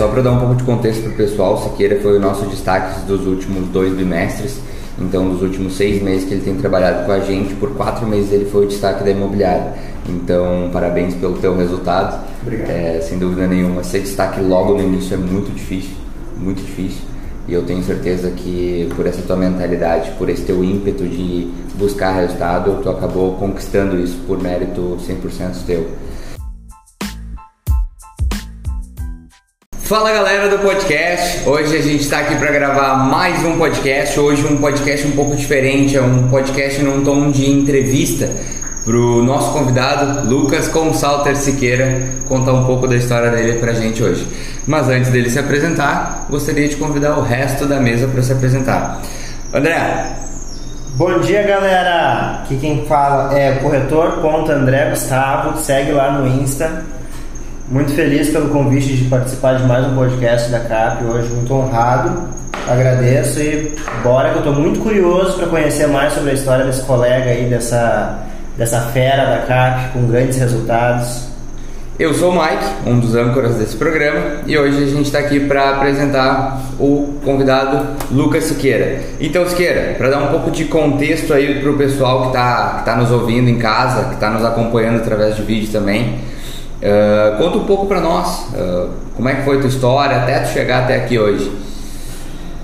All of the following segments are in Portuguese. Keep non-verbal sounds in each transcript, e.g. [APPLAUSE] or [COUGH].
Só para dar um pouco de contexto para o pessoal, Siqueira foi o nosso destaque dos últimos dois bimestres. Então, dos últimos seis meses que ele tem trabalhado com a gente, por quatro meses ele foi o destaque da imobiliária. Então, parabéns pelo teu resultado. Obrigado. É, sem dúvida nenhuma, ser destaque logo no início é muito difícil, muito difícil. E eu tenho certeza que por essa tua mentalidade, por esse teu ímpeto de buscar resultado, tu acabou conquistando isso por mérito 100% teu. Fala galera do podcast, hoje a gente está aqui para gravar mais um podcast. Hoje um podcast um pouco diferente, é um podcast num tom de entrevista para o nosso convidado Lucas Consalter Siqueira contar um pouco da história dele para a gente hoje. Mas antes dele se apresentar, gostaria de convidar o resto da mesa para se apresentar. André. Bom dia galera, aqui quem fala é corretor André Gustavo, segue lá no Insta muito feliz pelo convite de participar de mais um podcast da CAP hoje, muito honrado. Agradeço e bora que eu estou muito curioso para conhecer mais sobre a história desse colega aí, dessa, dessa fera da CAP com grandes resultados. Eu sou o Mike, um dos âncoras desse programa, e hoje a gente está aqui para apresentar o convidado Lucas Siqueira. Então, Siqueira, para dar um pouco de contexto aí para o pessoal que está que tá nos ouvindo em casa, que está nos acompanhando através de vídeo também, Uh, conta um pouco para nós, uh, como é que foi a tua história até tu chegar até aqui hoje.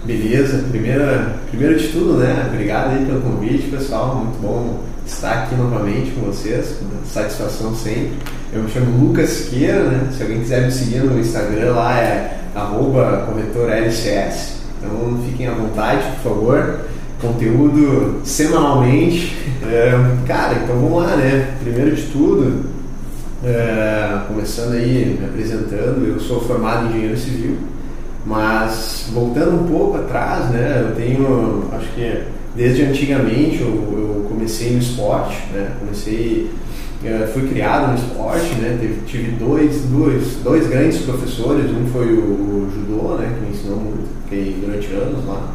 Beleza, primeira, primeiro de tudo, né? Obrigado aí pelo convite, pessoal. Muito bom estar aqui novamente com vocês, satisfação sempre. Eu me chamo Lucas Siqueira, né? Se alguém quiser me seguir no Instagram lá é arroba corretor LCS. Então fiquem à vontade, por favor. Conteúdo semanalmente. [LAUGHS] É, cara, então vamos lá, né? Primeiro de tudo, é, começando aí, me apresentando, eu sou formado em engenheiro civil, mas voltando um pouco atrás, né, eu tenho, acho que desde antigamente eu, eu comecei no esporte, né, comecei, é, fui criado no esporte, né, tive, dois, dois, dois grandes professores, um foi o, o judô, né, que me ensinou muito, fiquei durante anos lá,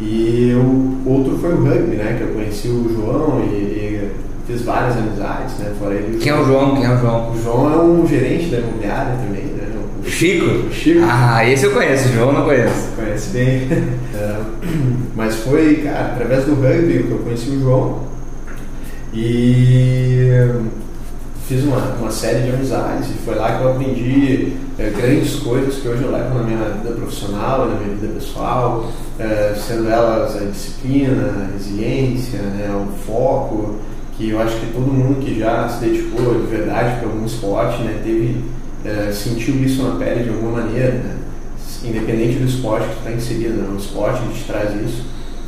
e o outro foi o rugby, né, que eu conheci o João e, e fiz várias amizades, né? Fora ele. Quem é o João? Quem é o João? O João é um gerente da imobiliária também, né? O Chico? O Chico. Ah, esse eu conheço, o João não conheço. Conhece bem. é, mas foi, cara, através do rugby que eu conheci o João. E fiz uma, uma série de amizades e foi lá que eu aprendi é, grandes coisas que hoje eu levo na minha vida profissional, na minha vida pessoal, é, sendo elas a disciplina, a resiliência, né, o foco, que eu acho que todo mundo que já se dedicou de verdade para algum esporte, né, teve, é, sentiu isso na pele de alguma maneira, né? independente do esporte que está inserido, né? o esporte te traz isso.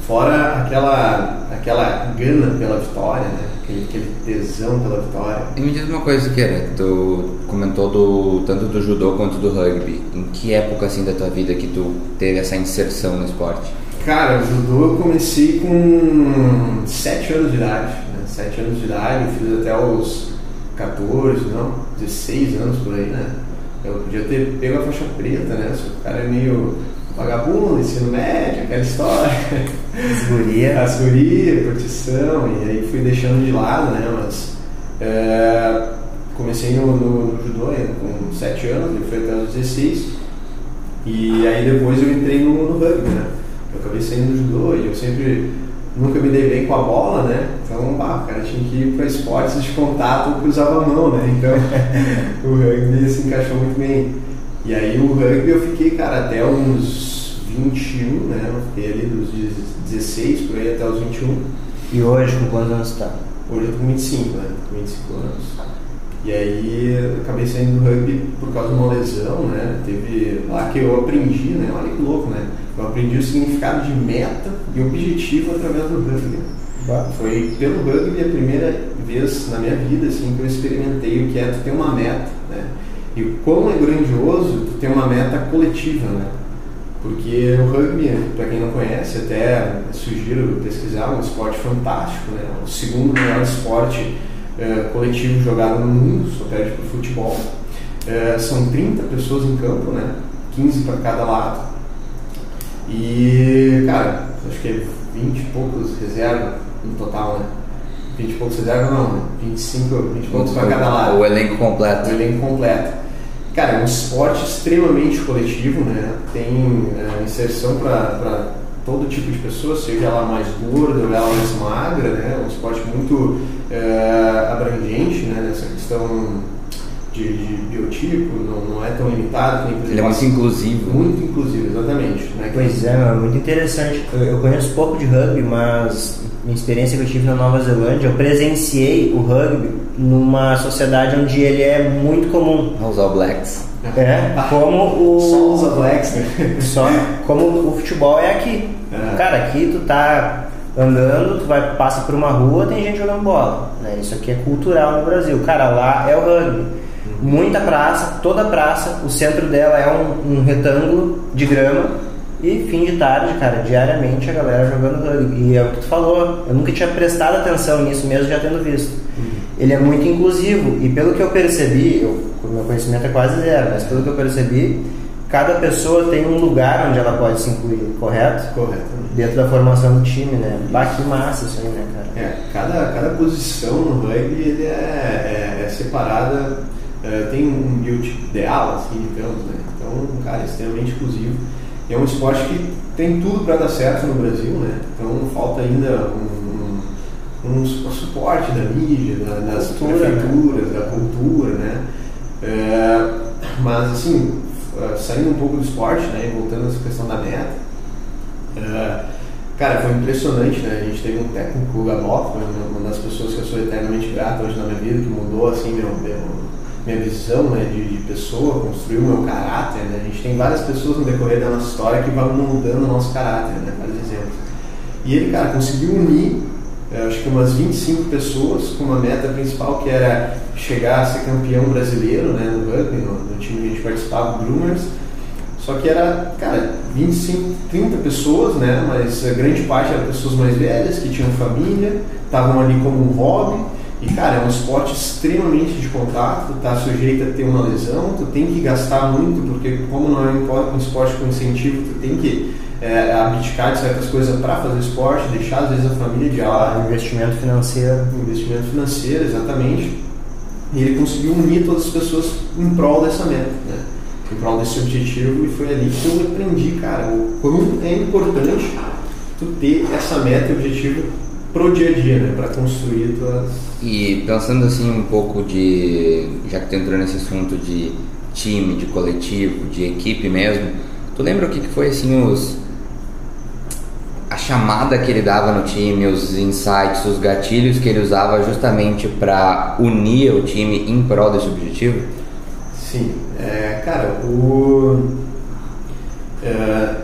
Fora aquela, aquela gana pela vitória, né? aquele, aquele tesão pela vitória. E me diz uma coisa, Kera, tu comentou do, tanto do judô quanto do rugby. Em que época assim da tua vida que tu teve essa inserção no esporte? Cara, o judô eu comecei com 7 anos de idade. 7 anos de idade, eu fiz até os 14, não, 16 anos por aí, né? Eu podia ter pego a faixa preta, né? o cara é meio vagabundo, ensino médio, aquela história. As gurias. As gurias, curtição, e aí fui deixando de lado, né? Mas é, comecei no, no, no judô né? com 7 anos, e foi até os 16. E aí depois eu entrei no, no rugby, né? Eu acabei saindo do judô e eu sempre nunca me dei bem com a bola, né? Então, bah, o cara tinha que ir para esportes de contato que usava a mão, né? Então, [LAUGHS] o rugby se encaixou muito bem. E aí, o rugby eu fiquei, cara, até uns 21, né? Eu fiquei ali dos 16 por aí até os 21. E hoje, com quantos anos está? Hoje eu tô com 25, né? Com 25 anos. E aí, eu acabei saindo do rugby por causa de uma lesão, né? Teve lá que eu aprendi, né? Olha que louco, né? Eu aprendi o significado de meta e objetivo através do rugby. Bah. Foi pelo rugby a primeira vez na minha vida assim, que eu experimentei o que é tu ter uma meta. Né? E como é grandioso tu ter uma meta coletiva. Né? Porque o rugby, para quem não conhece, até sugiro pesquisar, é um esporte fantástico. Né? O segundo maior esporte é, coletivo jogado no mundo, só perde para o futebol. É, são 30 pessoas em campo, né? 15 para cada lado. E, cara, acho que é 20 e poucos reserva no total, né? 20 e poucos reserva não, né? 25, 20 e poucos para cada lado. O elenco completo. O elenco completo. cara, é um esporte extremamente coletivo, né? Tem é, inserção para todo tipo de pessoa, seja ela mais gorda ou ela mais magra, né? É um esporte muito é, abrangente, né? Nessa questão de, de biotipo, não, não, é tão limitado. Nem, Ele é muito inclusivo. Muito inclusivo, exatamente. Né? Pois é, é, muito interessante. Eu, eu, conheço pouco de rugby, mas minha experiência que eu tive na Nova Zelândia, eu presenciei o rugby numa sociedade onde ele é muito comum. Os All Blacks. É, como o. Só os Blacks, né? [LAUGHS] Só como o futebol é aqui. É. Cara, aqui tu tá andando, tu vai passa por uma rua, tem gente jogando bola. Né? Isso aqui é cultural no Brasil. Cara, lá é o rugby muita praça, toda praça, o centro dela é um, um, retângulo de grama e fim de tarde, cara, diariamente a galera jogando rugby. E é o que tu falou, eu nunca tinha prestado atenção nisso mesmo já tendo visto. Uhum. Ele é muito inclusivo e pelo que eu percebi, eu, o meu conhecimento é quase zero, mas pelo que eu percebi, cada pessoa tem um lugar onde ela pode se incluir, correto? Correto. Dentro da formação do time, né? Bah, que massa isso aí, né, cara? É, cada, cada posição no rugby ele é, é, é separada uh, tem um biotipo ideal, assim, digamos, né? Então, cara, é extremamente exclusivo. E é um esporte que tem tudo para dar certo no Brasil, né? Então, falta ainda um, um, suporte da mídia, da, das cultura, né? prefeituras, né? da cultura, né? Uh, mas, assim, uh, saindo um pouco do esporte, né? E voltando a essa questão da meta, Cara, foi impressionante, né? A gente teve um técnico, Gabó, uma das pessoas que eu sou eternamente grato hoje na minha vida, que mudou, assim, meu, meu, minha visão né, de, de, pessoa, construir o meu caráter. Né? A gente tem várias pessoas no decorrer da nossa história que vão mudando o nosso caráter, né? vários exemplos. E ele, cara, conseguiu unir, acho que umas 25 pessoas com uma meta principal que era chegar a ser campeão brasileiro né, no rugby, no, no time que a gente participava, o Bloomers. Só que era, cara, 25, 30 pessoas, né? Mas a grande parte eram pessoas mais velhas, que tinham família, estavam ali como um hobby e, cara, é um esporte extremamente de contato, tá sujeito a ter uma lesão, tu tem que gastar muito, porque como não é um esporte com incentivo, tu tem que é, abdicar de certas coisas para fazer esporte, deixar às vezes a família de lado. Investimento financeiro. Investimento financeiro, exatamente. E ele conseguiu unir todas as pessoas em prol dessa meta, né? em prol desse objetivo, e foi ali que eu aprendi, cara, o quão é importante tu ter essa meta e objetivo pro dia a dia, né? Para construir tuas. E pensando assim um pouco de. Já que tu entrou nesse assunto de time, de coletivo, de equipe mesmo, tu lembra o que, que foi assim os. A chamada que ele dava no time, os insights, os gatilhos que ele usava justamente para unir o time em prol desse objetivo? Sim, é, cara, o. É,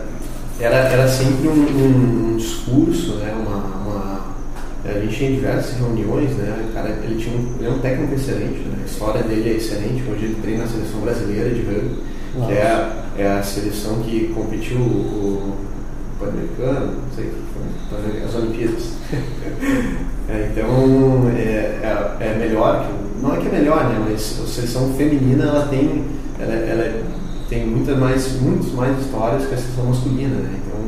era, era sempre um, um, um discurso, né, uma, uma a gente tinha diversas reuniões, né? O cara, ele, tinha um, ele é um técnico excelente, né? a história dele é excelente. Hoje ele treina a seleção brasileira de rugby, que é a, é a seleção que competiu o, Pan-Americano, não sei, foi, as Olimpíadas. [LAUGHS] é, então é, é, é, melhor, que, não é que é melhor, né? Mas a seleção feminina ela tem, ela, ela tem muitas mais, muitas mais histórias que a seleção masculina, né? Então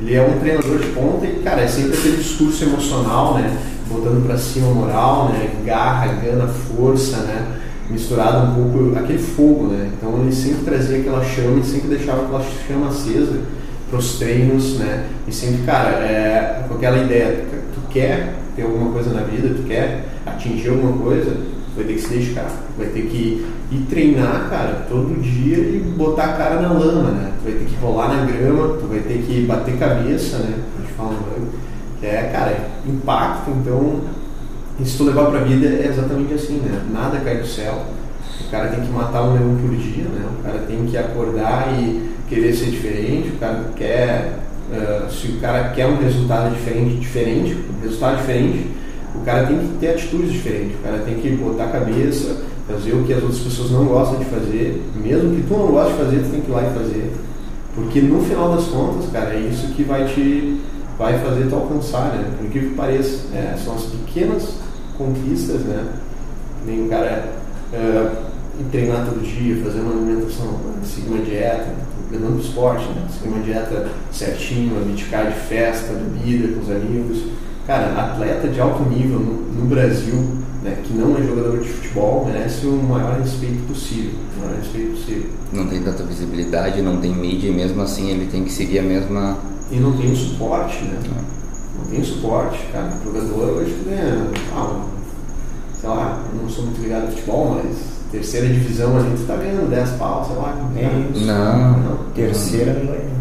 ele é um treinador de ponta e, cara, é sempre aquele discurso emocional, né? Botando para cima moral, né? Garra, gana, força, né? Misturado um pouco aquele fogo, né? Então ele sempre trazia aquela chama e sempre deixava aquela chama acesa para os treinos, né? E sempre, cara, é, com aquela ideia, tu quer ter alguma coisa na vida, tu quer atingir alguma coisa, vai ter que se dedicar, vai ter que ir treinar, cara, todo dia e botar a cara na lama, né? Tu vai ter que rolar na grama, tu vai ter que bater cabeça, né? A gente fala que é, cara, impacto, então, se tu levar pra vida é exatamente assim, né? Nada cai do céu. O cara tem que matar um leão por dia, né? O cara tem que acordar e querer ser diferente, o cara quer. Uh, se o cara quer um resultado diferente, diferente, um resultado diferente, o cara tem que ter atitudes diferentes, o cara tem que botar a cabeça, fazer o que as outras pessoas não gostam de fazer, mesmo que tu não goste de fazer, tu tem que ir lá e fazer. Porque no final das contas, cara, é isso que vai te vai fazer tu alcançar, né? Por que pareça, é, são as pequenas conquistas, né? Nem o cara é, treinar todo dia, fazer uma alimentação, seguir uma dieta, levando pro esporte, né? Seguir uma dieta certinho, abdicar de festa, bebida com os amigos. Cara, atleta de alto nível no, no Brasil né, que não é jogador de futebol merece o maior respeito possível. O maior respeito possível. Não tem tanta visibilidade, não tem mídia e mesmo assim ele tem que seguir a mesma. E não tem suporte, né? Não tem suporte, cara. O jogador hoje ganha, ah, sei lá, não sou muito ligado ao futebol, mas terceira divisão a gente tá ganhando 10 pau, sei lá. É isso. Não. Não. Terceira não é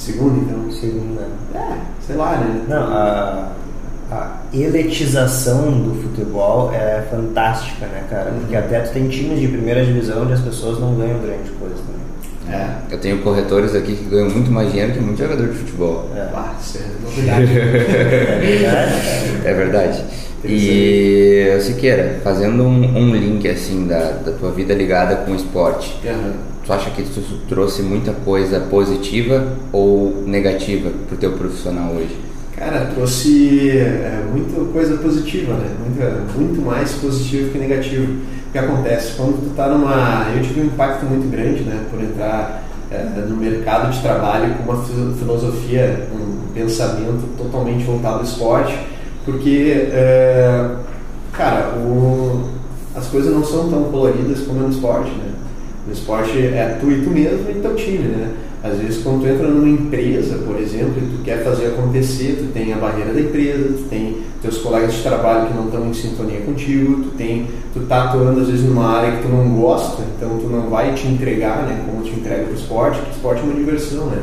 Segunda, então. Segunda. É, sei lá, né? Não, a, a eletização do futebol é fantástica, né, cara? Porque até tu tem times de primeira divisão onde as pessoas não ganham grande coisa também. É. Eu tenho corretores aqui que ganham muito mais dinheiro que muito jogador de futebol. É. Ah, isso é novidade. [LAUGHS] É verdade. É verdade. E Siqueira, fazendo um, um link assim da, da tua vida ligada com o esporte, Aham. tu acha que tu trouxe muita coisa positiva ou negativa pro teu profissional hoje? Cara, trouxe é, muita coisa positiva, né? Muita, muito mais positivo que negativo. O que acontece? Quando tu tá numa. Eu tive um impacto muito grande, né? Por entrar é, no mercado de trabalho com uma filo- filosofia, um pensamento totalmente voltado ao esporte, porque, é, cara, o- as coisas não são tão coloridas como é no esporte, né? No esporte é tu e tu mesmo e teu time, né? Às vezes quando tu entra numa empresa, por exemplo, e tu quer fazer acontecer, tu tem a barreira da empresa, tu tem teus colegas de trabalho que não estão em sintonia contigo, tu tem, tu tá atuando às vezes numa área que tu não gosta, então tu não vai te entregar, né, como te entrega pro esporte, o esporte é uma diversão, né?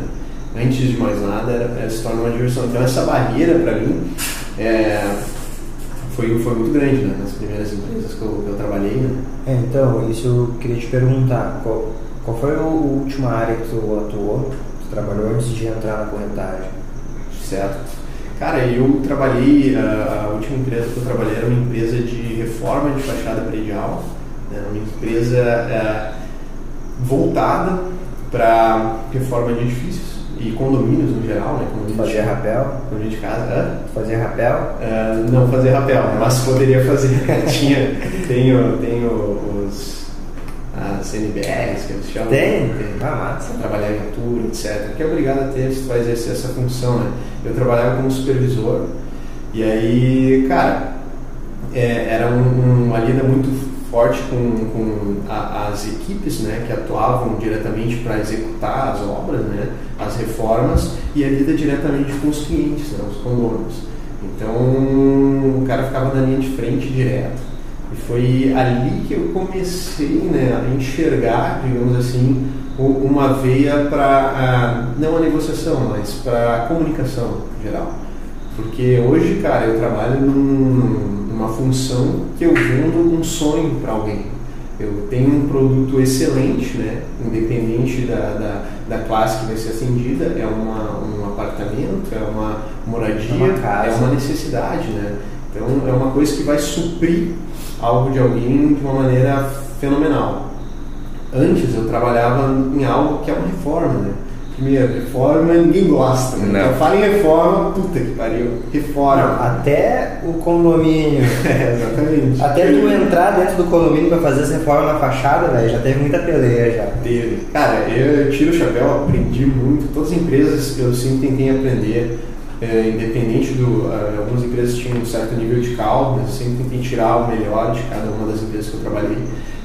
Antes de mais nada, era, era se torna uma diversão. Então essa barreira para mim é, foi, foi muito grande, né, nas primeiras empresas que eu, que eu trabalhei, né? É, então, isso eu queria te perguntar. Qual, qual foi a última área que tu atuou, tu trabalhou antes de entrar na corretagem? Certo. Cara, eu trabalhei, a, a última empresa que eu trabalhei era uma empresa de reforma de fachada predial, né, uma empresa é, voltada para reforma de edifícios e condomínios no geral, né, condomínios fazia de, rapel? condomínio de casa. Hã? Fazia rapel? É, não fazer rapel, mas poderia fazer. [LAUGHS] Tinha, tenho, tenho os as NBRs que eles chamam. Tem? Ah, massa. trabalhar em altura, etc. Que é obrigado a ter se tu vai exercer essa função, né? Eu trabalhava como supervisor e aí, cara, é, era um, uma lida muito forte com, com a- as equipes, né, que atuavam diretamente para executar as obras, né, as reformas e a lida diretamente com os clientes, né, os condôminos. Então, o cara ficava na linha de frente direto. E foi ali que eu comecei né, a enxergar, digamos assim, uma veia para, não a negociação, mas para a comunicação geral. Porque hoje, cara, eu trabalho num- numa função que eu vendo um sonho para alguém. Eu tenho um produto excelente, né? independente da, da, da classe que vai ser atendida, é uma, um apartamento, é uma moradia, É uma casa. é uma necessidade. Né? Então é uma coisa que vai suprir algo de alguém de uma maneira fenomenal. Antes eu trabalhava em algo que é uma reforma, né? Primeiro, reforma ninguém gosta. Né? Não. Então fala em reforma, puta que pariu, reforma. Até o condomínio. [LAUGHS] É, exatamente. Até tu entrar dentro do condomínio pra fazer essa reforma na fachada, velho, já teve muita peleia já. Teve. Cara, eu tiro o chapéu, aprendi muito. Todas as empresas eu sempre tentei aprender, é, independente do. ah, algumas empresas tinham um certo nível de mas eu sempre tentei tirar o melhor de cada uma das empresas que eu trabalhei.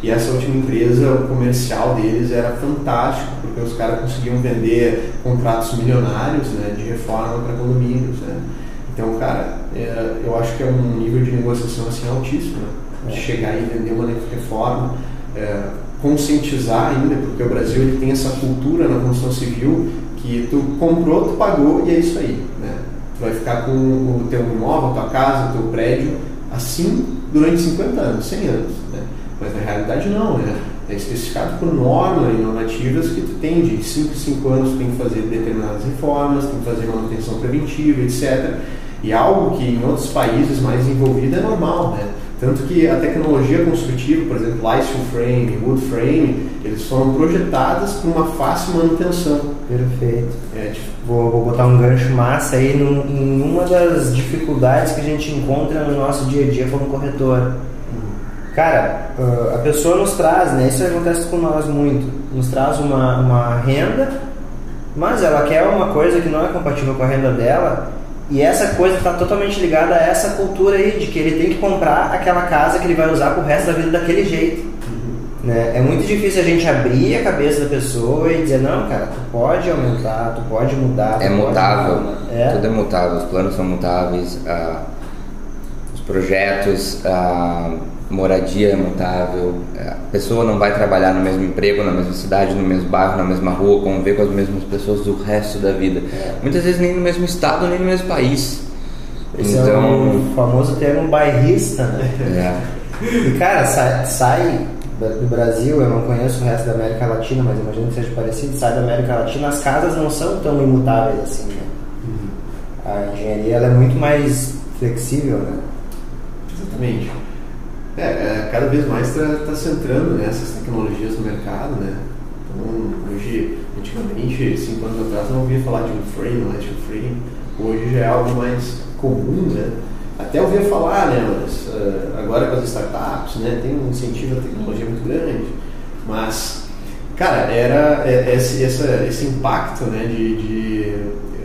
E essa última empresa, o comercial deles era fantástico, porque os caras conseguiam vender contratos milionários né, de reforma para condomínios. Né? Então, cara, é, eu acho que é um nível de negociação assim altíssimo. Né? De chegar e vender uma reforma, é, conscientizar ainda, porque o Brasil ele tem essa cultura na construção civil que tu comprou, tu pagou e é isso aí. Né? Tu vai ficar com o teu imóvel, tua casa, teu prédio assim durante 50 anos, 100 anos. Né? Mas na realidade não, né? É especificado por normas e normativas que tu tem de 5 em 5 anos tu tem que fazer determinadas reformas, tem que fazer manutenção preventiva, etc. E algo que em outros países mais desenvolvido é normal, né? Tanto que a tecnologia construtiva, por exemplo, light steel frame, wood frame, eles foram projetadas para uma fácil manutenção. Perfeito. É, tipo, Vou, vou botar um gancho massa aí num- em uma das dificuldades que a gente encontra no nosso dia a dia como corretor. Cara, ah, a pessoa nos traz, né? Isso acontece com nós muito. Nos traz uma, uma renda, mas ela quer uma coisa que não é compatível com a renda dela E essa coisa está totalmente ligada a essa cultura aí de que ele tem que comprar aquela casa que ele vai usar pro resto da vida daquele jeito. Uhum. Né? É muito difícil a gente abrir a cabeça da pessoa e dizer, não, cara, tu pode aumentar, tu pode mudar. tu É pode mutável, mudar." É. tudo é mutável, os planos são mutáveis, ah, os projetos, a moradia é mutável, a pessoa não vai trabalhar no mesmo emprego, na mesma cidade, no mesmo bairro, na mesma rua, conviver com as mesmas pessoas do resto da vida. É. Muitas vezes nem no mesmo estado, nem no mesmo país. Esse é então, o famoso termo bairrista, né? é, E cara, sai, sai do Brasil, eu não conheço o resto da América Latina, mas imagino que seja parecido, sai da América Latina, as casas não são tão imutáveis assim, né? A engenharia ela é muito mais flexível, né? Exatamente. É, é, cada vez mais está se entrando nessas tecnologias no mercado, né? Então, hoje, antigamente, cinco anos atrás, não ouvia falar de um frame, de um frame. Hoje já é algo mais comum, né? Até ouvia falar, né? Mas eh, agora com as startups, né? Tem um incentivo à tecnologia muito grande. Mas, cara, era é, esse, esse impacto, né? De, de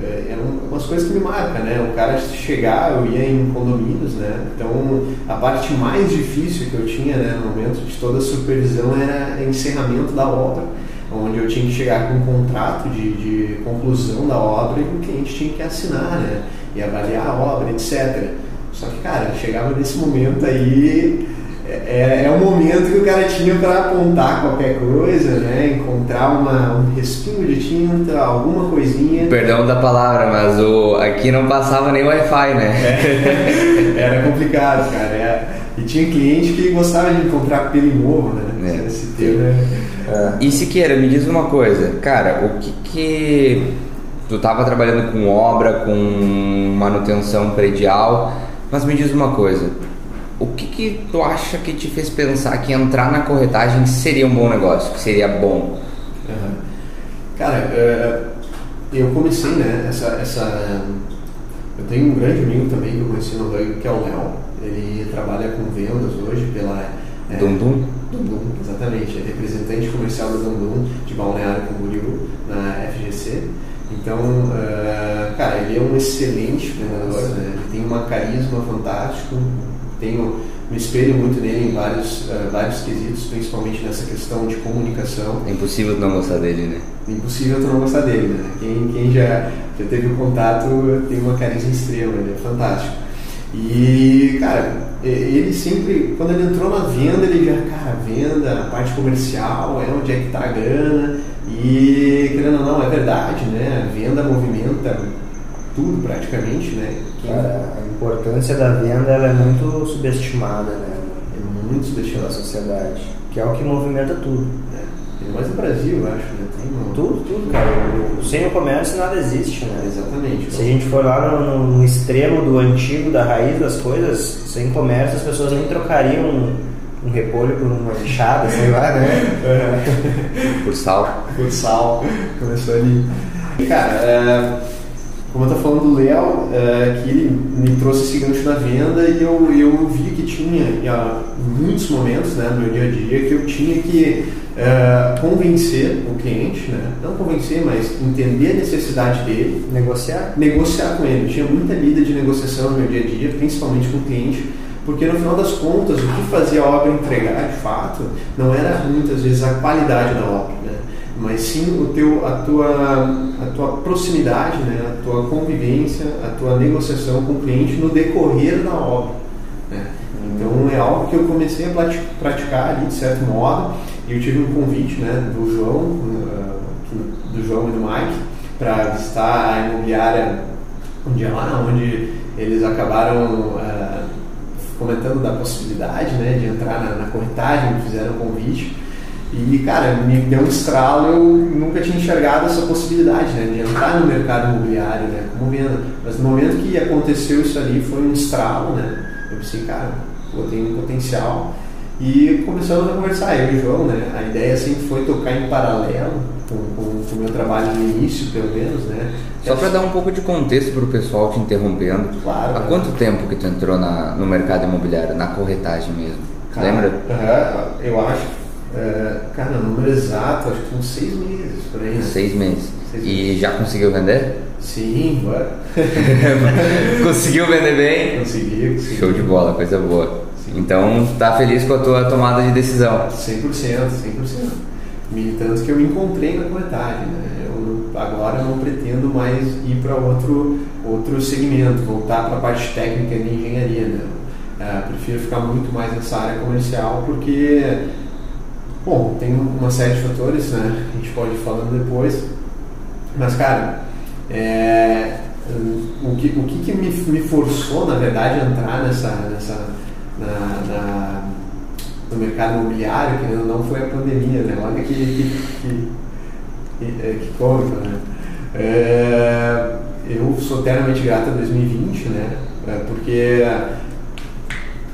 é, eram umas coisas que me marcam, né? O cara chegar, eu ia em condomínios, né? Então, a parte mais difícil que eu tinha, né, no momento de toda a supervisão era encerramento da obra, onde eu tinha que chegar com um contrato de, de conclusão da obra e o cliente tinha que assinar, né? E avaliar a obra, etc. Só que, cara, chegava nesse momento aí, é, é o momento que o cara tinha para apontar qualquer coisa, né? Encontrar uma, um respingo de tinta, alguma coisinha. perdão da palavra, mas o, aqui não passava nem Wi-Fi, né? [LAUGHS] Era complicado, cara. É. E tinha cliente que gostava de encontrar pelo em ovo, né? É. Esse termo é... E Siqueira, me diz uma coisa, cara, o que que tu tava trabalhando com obra, com manutenção predial, mas me diz uma coisa, o que que tu acha que te fez pensar que entrar na corretagem seria um bom negócio, que seria bom? Aham. Cara, é, eu comecei, né, essa, essa... Eu tenho um grande amigo também que eu conheci no rugby, que é o Léo. Ele trabalha com vendas hoje pela... é, Dum Dum? Dundum, exatamente. É representante comercial da Dundum de Balneário Camboriú, na FGC. Então, eh, cara, ele é um excelente vendedor, né? Ele tem uma carisma fantástico. Tenho, me espelho muito nele em vários, eh, vários quesitos, principalmente nessa questão de comunicação. É impossível tu não gostar dele, né? Impossível tu não gostar dele, né? Quem, quem já, já teve o contato tem uma carisma extrema, ele é fantástico. E, cara, ele sempre, quando ele entrou na venda, ele já, cara, venda, a parte comercial, é onde é que tá a grana. E, querendo ou não, é verdade, né? A venda movimenta tudo praticamente, né? A importância da venda ela é muito subestimada, né? é muito Pela subestimado. sociedade, que é o que movimenta tudo. Ainda mais no Brasil, eu acho, né? Tem uma- Tudo, tudo, cara. Sem o comércio nada existe, né? Exatamente. Se a gente for lá no, no- extremo do antigo, da raiz das coisas, sem comércio as pessoas nem trocariam um, um repolho por uma enxada, sei lá, né? [LAUGHS] Por sal. futsal, começou ali. Cara, é, como eu tô falando do Léo, é, que ele me trouxe esse gancho na venda e eu, eu vi que tinha em muitos momentos né, no meu dia a dia que eu tinha que é, convencer o cliente, né? não convencer, mas entender a necessidade dele, Negociar. negociar com ele. Eu tinha muita lida de negociação no meu dia a dia, principalmente com o cliente, porque no final das contas, o que fazia a obra entregar de fato não era muitas vezes a qualidade da obra, né? Mas sim o teu, a, tua, a tua proximidade, né? a tua convivência, a tua negociação com o cliente no decorrer da obra. Né? Então é algo que eu comecei a praticar ali de certo modo. E eu tive um convite né, do João, eh, do João e do Mike, para visitar a imobiliária um dia lá, onde eles acabaram eh, comentando da possibilidade né, de entrar na, na corretagem, me fizeram um convite. E, cara, me deu um estralo, eu nunca tinha enxergado essa possibilidade, né, de entrar no mercado imobiliário, né, como venda. Mas no momento que aconteceu isso ali, foi um estralo, né, eu pensei, cara, pô, tem um potencial. E começamos a conversar, eu e o João, né, a ideia sempre foi tocar em paralelo com, com, com o meu trabalho no início, pelo menos, né. Só para dar um pouco de contexto para o pessoal te interrompendo, Claro, há né? quanto tempo que tu entrou na- no mercado imobiliário, na corretagem mesmo? Cara, Lembra? aham, eu acho, é, cara, o número exato, acho que uns seis meses por aí? Seis meses. Seis E já conseguiu vender? Sim, bora. [LAUGHS] Conseguiu vender bem? Consegui, consegui. Show de bola, coisa boa. Então, tá feliz com a tua tomada de decisão? 100%, 100%. Tanto que eu me encontrei na corretagem, né? Eu, agora não pretendo mais ir para outro, outro segmento, voltar para a parte técnica de engenharia, né? É, prefiro ficar muito mais nessa área comercial porque, bom, tem uma série de fatores, né? A gente pode ir falando depois. Mas, cara, é, o que, o que, que me, me, forçou, na verdade, a entrar nessa, nessa na, na, no mercado imobiliário, que não foi a pandemia, né? Olha que, que, que, que, é, né? É, eu sou eternamente grato a 2020, né? É, porque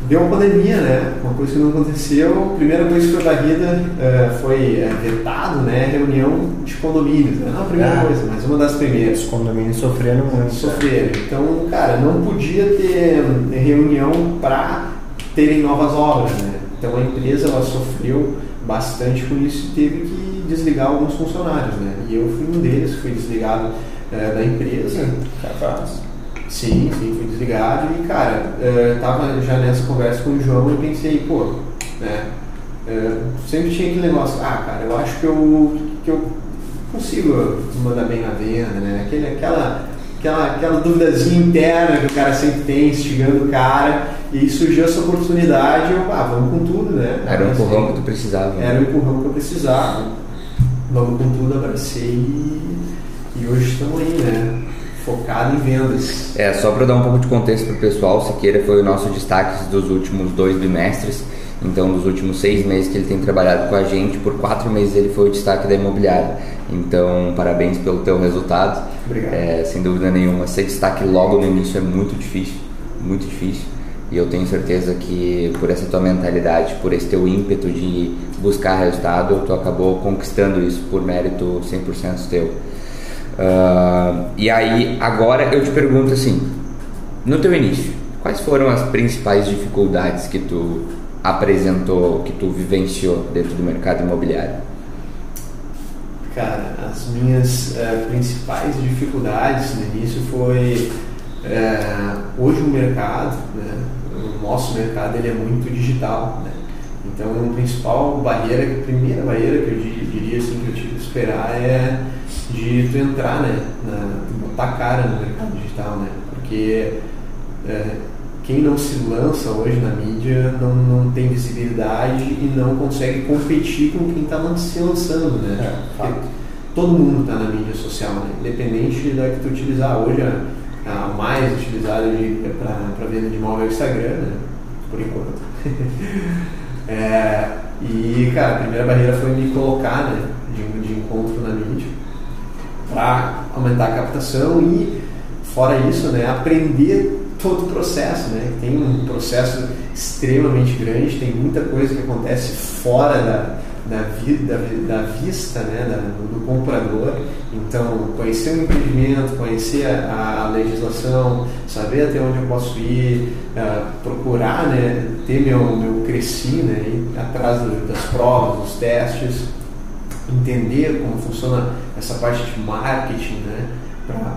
deu uma pandemia, né? Uma coisa que não aconteceu. A primeira coisa que foi varrida uh, foi é, vetado, né? Reunião de condomínios. Né? Não a primeira ah, coisa, mas uma das primeiras. Os condomínios sofreram muito. Sofreram. Então, cara, não podia ter reunião para terem novas obras, né? Então a empresa ela sofreu bastante com isso e teve que desligar alguns funcionários, né? E eu fui um deles, fui desligado uh, da empresa. Capaz. Sim, sim, fui desligado e, cara, uh, tava já nessa conversa com o João e pensei, pô, né, uh, sempre tinha aquele negócio, ah, cara, eu acho que eu, que eu consigo mandar bem na venda, né, aquele, aquela, aquela, aquela duvidazinha interna que o cara sempre tem, instigando o cara, e surgiu essa oportunidade, eu, ah, vamos com tudo, né. Era o empurrão que tu precisava. Era o empurrão que eu precisava. Vamos com tudo, abracei e, e hoje estamos aí, né focado em vendas. É, só para dar um pouco de contexto para o pessoal, Siqueira foi o nosso destaque dos últimos dois bimestres. Então, dos últimos seis meses que ele tem trabalhado com a gente, por quatro meses ele foi o destaque da imobiliária. Então, parabéns pelo teu resultado. Obrigado. É, sem dúvida nenhuma, ser destaque logo no início é muito difícil, muito difícil. E eu tenho certeza que por essa tua mentalidade, por esse teu ímpeto de buscar resultado, tu acabou conquistando isso por mérito 100% teu. Uh, e aí, agora eu te pergunto assim, no teu início, quais foram as principais dificuldades que tu apresentou, que tu vivenciou dentro do mercado imobiliário? Cara, as minhas uh, principais dificuldades no início foi uh, hoje o mercado, né, o nosso mercado ele é muito digital, né? Então, a principal barreira, a primeira barreira que eu diria assim que eu tive que esperar é de tu entrar, né, na, botar cara no mercado digital, né, porque é, quem não se lança hoje na mídia não, não tem visibilidade e não consegue competir com quem está se lançando, né, é, todo mundo está na mídia social, né, independente da que tu utilizar hoje a, a mais utilizada para venda de imóvel é o Instagram, né, por enquanto. [LAUGHS] é, e, cara, a primeira barreira foi me colocar, né, de, de encontro na mídia para aumentar a captação e, fora isso, né, aprender todo o processo. Né? Tem um processo extremamente grande, tem muita coisa que acontece fora da, da, vi, da, da vista né, da, do comprador. Então, conhecer o empreendimento, conhecer a, a, legislação, saber até onde eu posso ir, uh, procurar né, ter meu, meu cresci né, atrás das provas, dos testes, entender como funciona essa parte de marketing, né?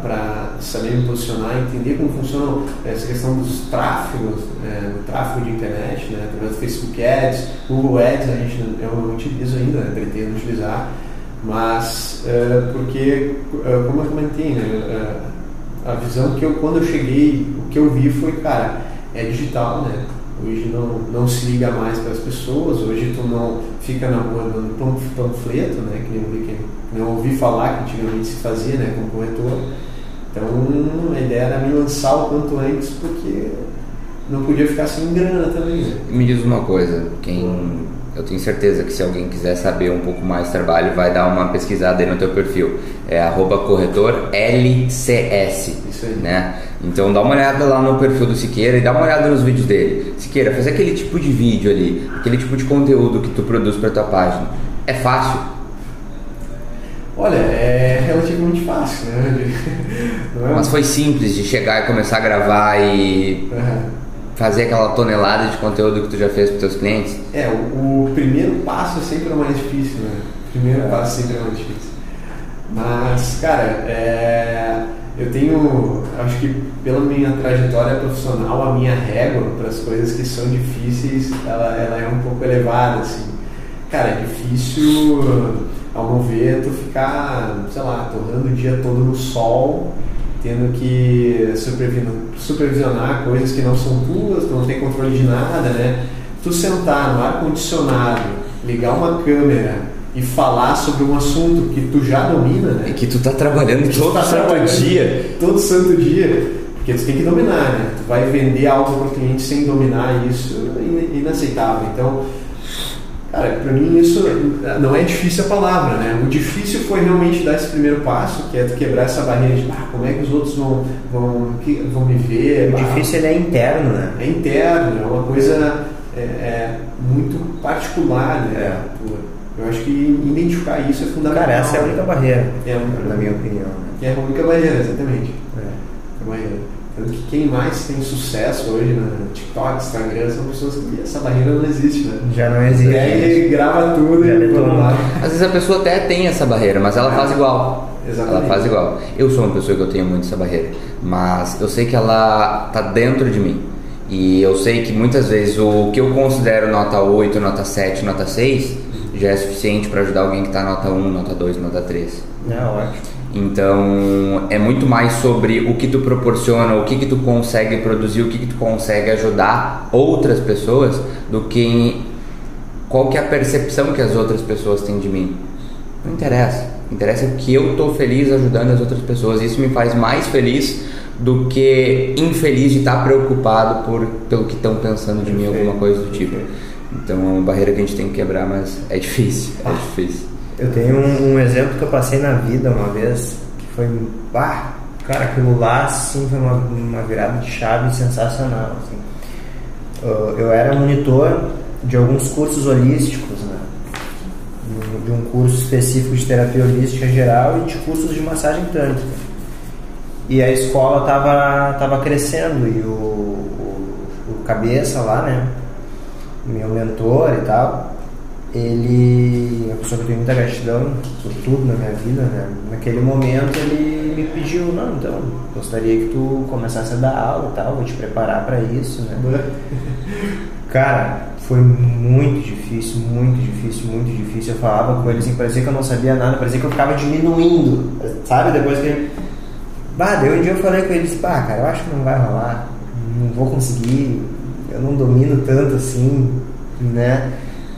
para saber me posicionar, entender como funciona essa questão dos tráfegos, é, do tráfego de internet, né, através do Facebook Ads, Google Ads, a gente, eu não utilizo ainda, né, pretendo utilizar, mas é, porque, é, como eu comentei, né, é, a visão que eu, quando eu cheguei, o que eu vi foi, cara, é digital, né, Hoje não, não se liga mais para as pessoas, hoje tu não fica na rua dando panfleto, né? Que nem, que não ouvi falar que antigamente se fazia né, como corretor. Então a ideia era me lançar o quanto antes porque não podia ficar sem grana também. Né? Me diz uma coisa, quem eu tenho certeza que se alguém quiser saber um pouco mais do trabalho, vai dar uma pesquisada aí no teu perfil. É arroba corretor LCS. Isso aí. Né? Então dá uma olhada lá no perfil do Siqueira e dá uma olhada nos vídeos dele. Siqueira, fazer aquele tipo de vídeo ali, aquele tipo de conteúdo que tu produz para tua página, é fácil? Olha, é relativamente fácil, né? [LAUGHS] Mas foi simples de chegar e começar a gravar e uhum. Fazer aquela tonelada de conteúdo que tu já fez para teus clientes? É, o, o, primeiro passo é sempre o mais difícil, né? O primeiro é. passo sempre é o mais difícil. Mas, cara, é eu tenho, acho que pela minha trajetória profissional, a minha régua para as coisas que são difíceis, ela, ela é um pouco elevada, assim. Cara, é difícil, ao meu ver, tu ficar, sei lá, torrando o dia todo no sol, tendo que supervisionar coisas que não são tuas, tu não tem controle de nada, né? Tu sentar no ar-condicionado, ligar uma câmera, e falar sobre um assunto que tu já domina, né? E que tu tá trabalhando todo tá santo trabalhando dia. Todo santo dia. Porque tu tem que dominar, né? Tu vai vender algo para o cliente sem dominar isso, é inaceitável. Então, cara, para mim isso não é difícil a palavra, né? O difícil foi realmente dar esse primeiro passo, que é tu quebrar essa barreira de ah, como é que os outros vão, vão, vão me ver. O difícil ele é interno, né? É interno, é uma coisa é, é muito particular, né? É. Eu acho que identificar isso é fundamental. Cara, essa é a única barreira, é na minha opinião. Né? É a única barreira, exatamente. É. a barreira. Tanto que quem mais tem sucesso hoje no TikTok, Instagram, são pessoas que essa barreira não existe, né? Já não existe. E aí grava tudo Já e vamos lá. Às vezes a pessoa até tem essa barreira, mas ela é. faz igual. Exatamente. Ela faz igual. Eu sou uma pessoa que eu tenho muito essa barreira, mas eu sei que ela tá dentro de mim. E eu sei que muitas vezes o que eu considero nota 8, nota 7, nota 6, já é suficiente para ajudar alguém que está nota 1, nota 2, nota 3. É ótimo. Então, é muito mais sobre o que tu proporciona, o que que tu consegue produzir, o que que tu consegue ajudar outras pessoas do que em qual que é a percepção que as outras pessoas têm de mim. Não interessa. Interessa que eu estou feliz ajudando as outras pessoas. Isso me faz mais feliz do que infeliz de estar preocupado por pelo que estão pensando de mim, alguma coisa do tipo. Então é uma barreira que a gente tem que quebrar, mas é difícil, é difícil. Eu tenho um, um exemplo que eu passei na vida uma vez, que foi, ah, cara, aquilo lá sim foi uma, uma virada de chave sensacional. Assim. Eu era monitor de alguns cursos holísticos, né? de um curso específico de terapia holística geral e de cursos de massagem tântrica. E a escola estava tava crescendo e o, o, o cabeça lá, né? meu mentor e tal, ele, uma pessoa que eu tenho muita gratidão por tudo na minha vida, né? Naquele momento ele me pediu, não, então, gostaria que tu começasse a dar aula e tal, vou te preparar para isso, né? Cara, foi muito difícil, muito difícil, muito difícil. Eu falava com ele assim, parecia que eu não sabia nada, parecia que eu ficava diminuindo, sabe? Depois que. Bah, daí um dia eu falei com ele, disse, bah, cara, eu acho que não vai rolar, não vou conseguir, eu não domino tanto assim, né?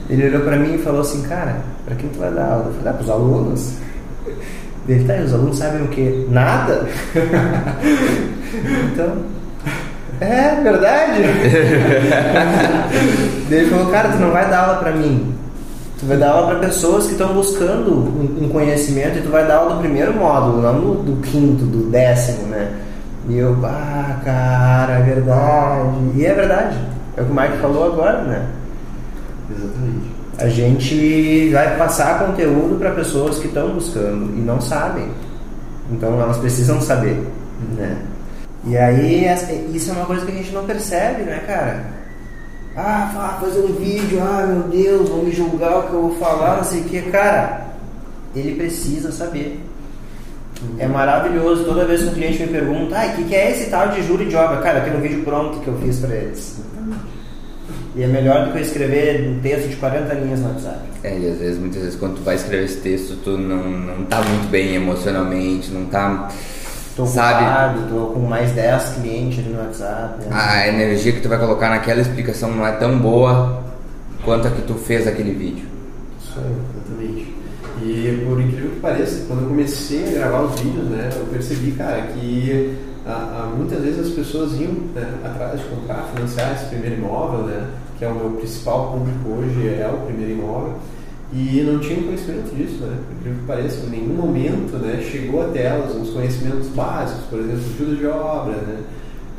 Ele olhou para mim e falou assim, cara, para quem tu vai dar aula? Eu falei, ah, pros alunos. Ele, tá, os alunos sabem o quê? Nada? [LAUGHS] então, é verdade. [LAUGHS] ele falou, cara, tu não vai dar aula para mim. Tu vai dar aula para pessoas que estão buscando um conhecimento e tu vai dar aula do primeiro módulo, não do, do quinto, do décimo, né? E eu, ah, cara, é verdade. E é verdade. É o que o Mike falou agora, né? Exatamente. A gente vai passar conteúdo para pessoas que estão buscando e não sabem. Então elas precisam saber, né? E aí isso é uma coisa que a gente não percebe, né, cara? Ah, fazer um vídeo, ah, meu Deus, vão me julgar o que eu vou falar, não sei o que. Cara, ele precisa saber. É maravilhoso. Toda vez que um cliente me pergunta, ah, o que, que é esse tal de júri de obra? Cara, aqui no vídeo pronto que eu fiz para eles. E é melhor do que eu escrever um texto de 40 linhas no WhatsApp. É, e às vezes, muitas vezes, quando tu vai escrever esse texto, tu não, não tá muito bem emocionalmente, não tá. Tô sabe? ocupado, tô com mais 10 clientes ali no WhatsApp. Né? A energia que tu vai colocar naquela explicação não é tão boa quanto a que tu fez aquele vídeo. Isso aí, exatamente. E por incrível que pareça, quando eu comecei a gravar os vídeos, né, eu percebi, cara, que muitas vezes as pessoas iam né, atrás de comprar, financiar esse primeiro imóvel, né, que é o meu principal público hoje, é o primeiro imóvel, e não tinham conhecimento disso, né, por incrível que pareça, em nenhum momento né, chegou até elas os conhecimentos básicos, por exemplo, ajuda de obra, né,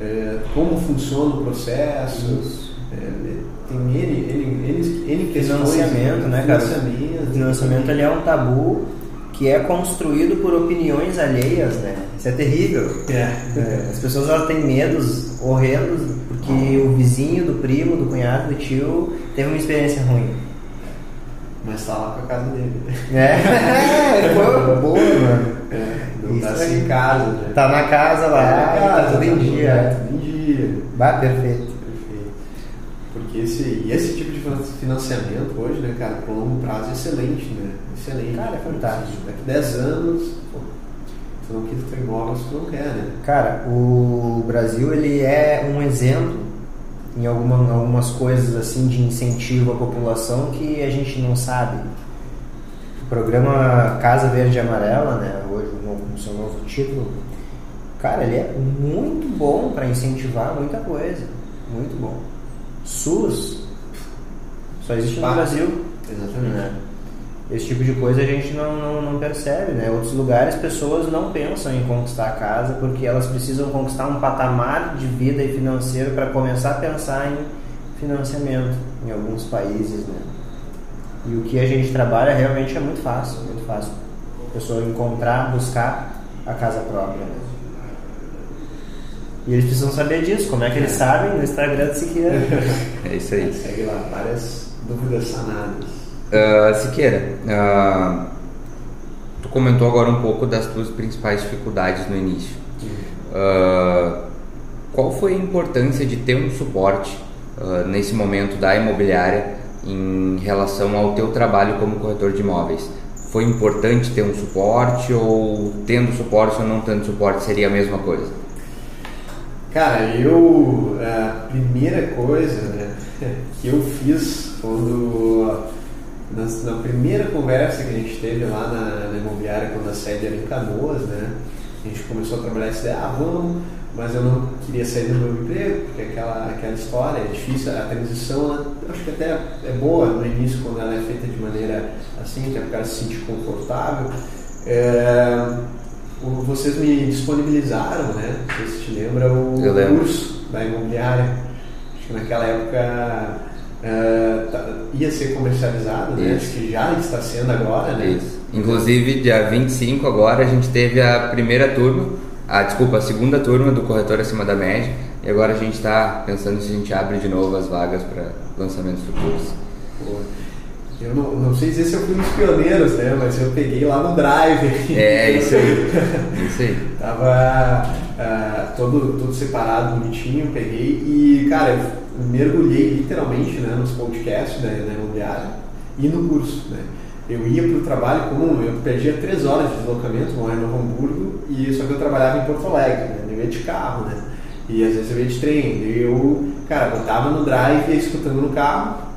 é, como funciona o processo. É, tem N, N, N, N questões. Financiamento, né, cara? Financiamento. Financiamento ali é um tabu que é construído por opiniões alheias, né? Isso é terrível. É. É, as pessoas elas têm medos horrendos porque o vizinho, do primo, do cunhado, do tio teve uma experiência ruim. Mas tá lá com a casa dele. É, [LAUGHS] boa, boa, mano. É, tá assim em casa, né? Tá na casa lá, Tá na casa, tá tudo em tá dia. é, tudo em dia. Bah. Perfeito. Porque esse, e esse tipo de financiamento hoje, né, cara, pro longo prazo é excelente, né? Excelente. Cara, é fantástico. Daqui 10 anos, pô, tu não quita teu imóvel se tu não quer, né? Cara, o Brasil ele é um exemplo em alguma, algumas coisas assim de incentivo à população que a gente não sabe. O programa Casa Verde e Amarela, né, hoje no seu novo título, cara, ele é muito bom para incentivar muita coisa, muito bom. SUS só existe no. Brasil, Exatamente. né? Esse tipo de coisa a gente não, não, não percebe, né? Outros lugares pessoas não pensam em conquistar a casa porque elas precisam conquistar um patamar de vida e financeiro para começar a pensar em financiamento em alguns países, né? E o que a gente trabalha realmente é muito fácil, muito fácil. A pessoa encontrar, buscar a casa própria, né? E eles precisam saber disso, como é que eles sabem no Instagram do Siqueira. [LAUGHS] É isso aí. Segue lá, várias dúvidas sanadas. Ah, Siqueira, ah, tu comentou agora um pouco das tuas principais dificuldades no início. Ah, qual foi a importância de ter um suporte nesse momento da imobiliária em relação ao teu trabalho como corretor de imóveis? Foi importante ter um suporte ou tendo suporte ou não tendo suporte seria a mesma coisa? Cara, eu. A primeira coisa né, que eu fiz quando. Na, na primeira conversa que a gente teve lá na, na imobiliária, quando a sede era em Canoas, né? A gente começou a trabalhar essa ideia, ah, vamos, mas eu não queria sair do meu emprego, porque aquela, aquela história é difícil, a transição, ela, acho que até é boa no início, quando ela é feita de maneira assim, é para o cara se sentir confortável. É, vocês me disponibilizaram, né? Não sei se te lembra, o Eu lembro. curso da imobiliária. Acho que naquela época é, tá- ia ser comercializado, né? Acho que já está sendo agora, né? Isso. Inclusive, dia 25 agora a gente teve a primeira turma, a desculpa, a segunda turma do corretor acima da média. E agora a gente está pensando se a gente abre de novo as vagas para lançamentos futuros. Pô, Eu não, não sei dizer se eu fui um dos pioneiros, né? Mas eu peguei lá no Drive. É, isso aí. Isso aí. [LAUGHS] Tava ah, todo, todo separado, bonitinho, peguei e, cara, eu mergulhei literalmente né, nos podcasts da, da imobiliária e no curso, né? Eu ia para o trabalho comum, eu perdia três horas de deslocamento, moro em Novo Hamburgo, e só que eu trabalhava em Porto Alegre, né? Eu ia de carro, né? E às vezes eu ia de trem. Eu, cara, botava no drive e ia escutando no carro,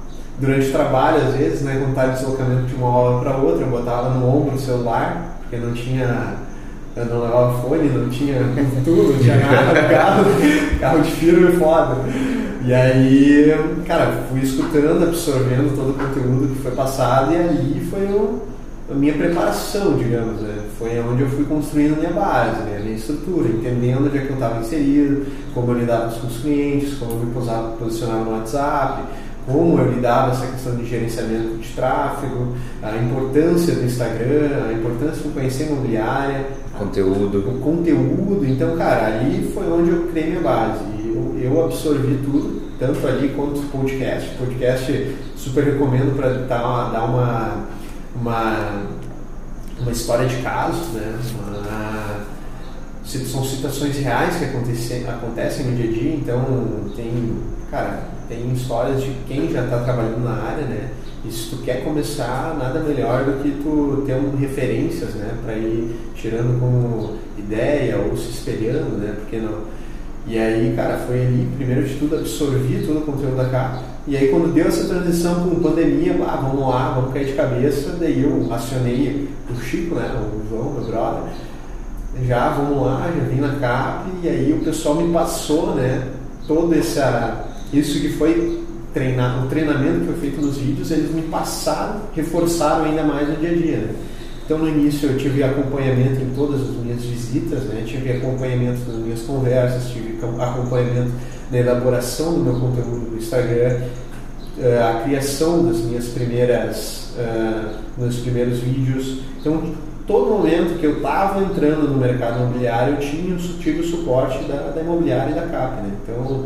durante o trabalho, às vezes, né, quando estava de deslocamento de uma hora para outra, eu botava no ombro o celular, porque não tinha. Eu não levava fone, não tinha tudo, não tinha nada no [LAUGHS] carro, carro de firme foda. E aí, cara, fui escutando, absorvendo todo o conteúdo que foi passado e ali foi o, a minha preparação, digamos, né? Foi onde eu fui construindo a minha base, né? a minha estrutura, entendendo onde é que eu estava inserido, como eu lidava com os clientes, como eu me posicionava no WhatsApp, como eu lidava essa questão de gerenciamento de tráfego, a importância do Instagram, a importância de conhecer a imobiliária, Conteúdo. o conteúdo. Então, cara, ali foi onde eu criei minha base. Eu, eu absorvi tudo, tanto ali quanto o podcast. Podcast super recomendo para dar, dar uma, uma, uma história de caso, né? Uma, são situações reais que acontecem, acontecem no dia a dia, então tem, cara, tem histórias de quem já está trabalhando na área, né? E se tu quer começar, nada melhor do que tu ter um, referências, né? Para ir tirando como ideia ou se espelhando, né? Porque não? E aí, cara, foi ali, primeiro de tudo, absorvi todo o conteúdo da capa. E aí, quando deu essa transição com pandemia, ah, vamos lá, vamos cair de cabeça. Daí eu acionei o Chico, né? O João, meu brother já vamos lá, já vim na CAP e aí o pessoal me passou, né, todo essa, isso que foi treinar, o treinamento que foi feito nos vídeos, eles me passaram, reforçaram ainda mais no dia a dia. né. Então no início eu tive acompanhamento em todas as minhas visitas, né, tive acompanhamento nas minhas conversas, tive acom- acompanhamento na elaboração do meu conteúdo do Instagram, eh, a criação das minhas primeiras, meus primeiros vídeos. Então, todo momento que eu estava entrando no mercado imobiliário, eu tinha, tive o suporte da, da imobiliária e da CAP. Né? Então,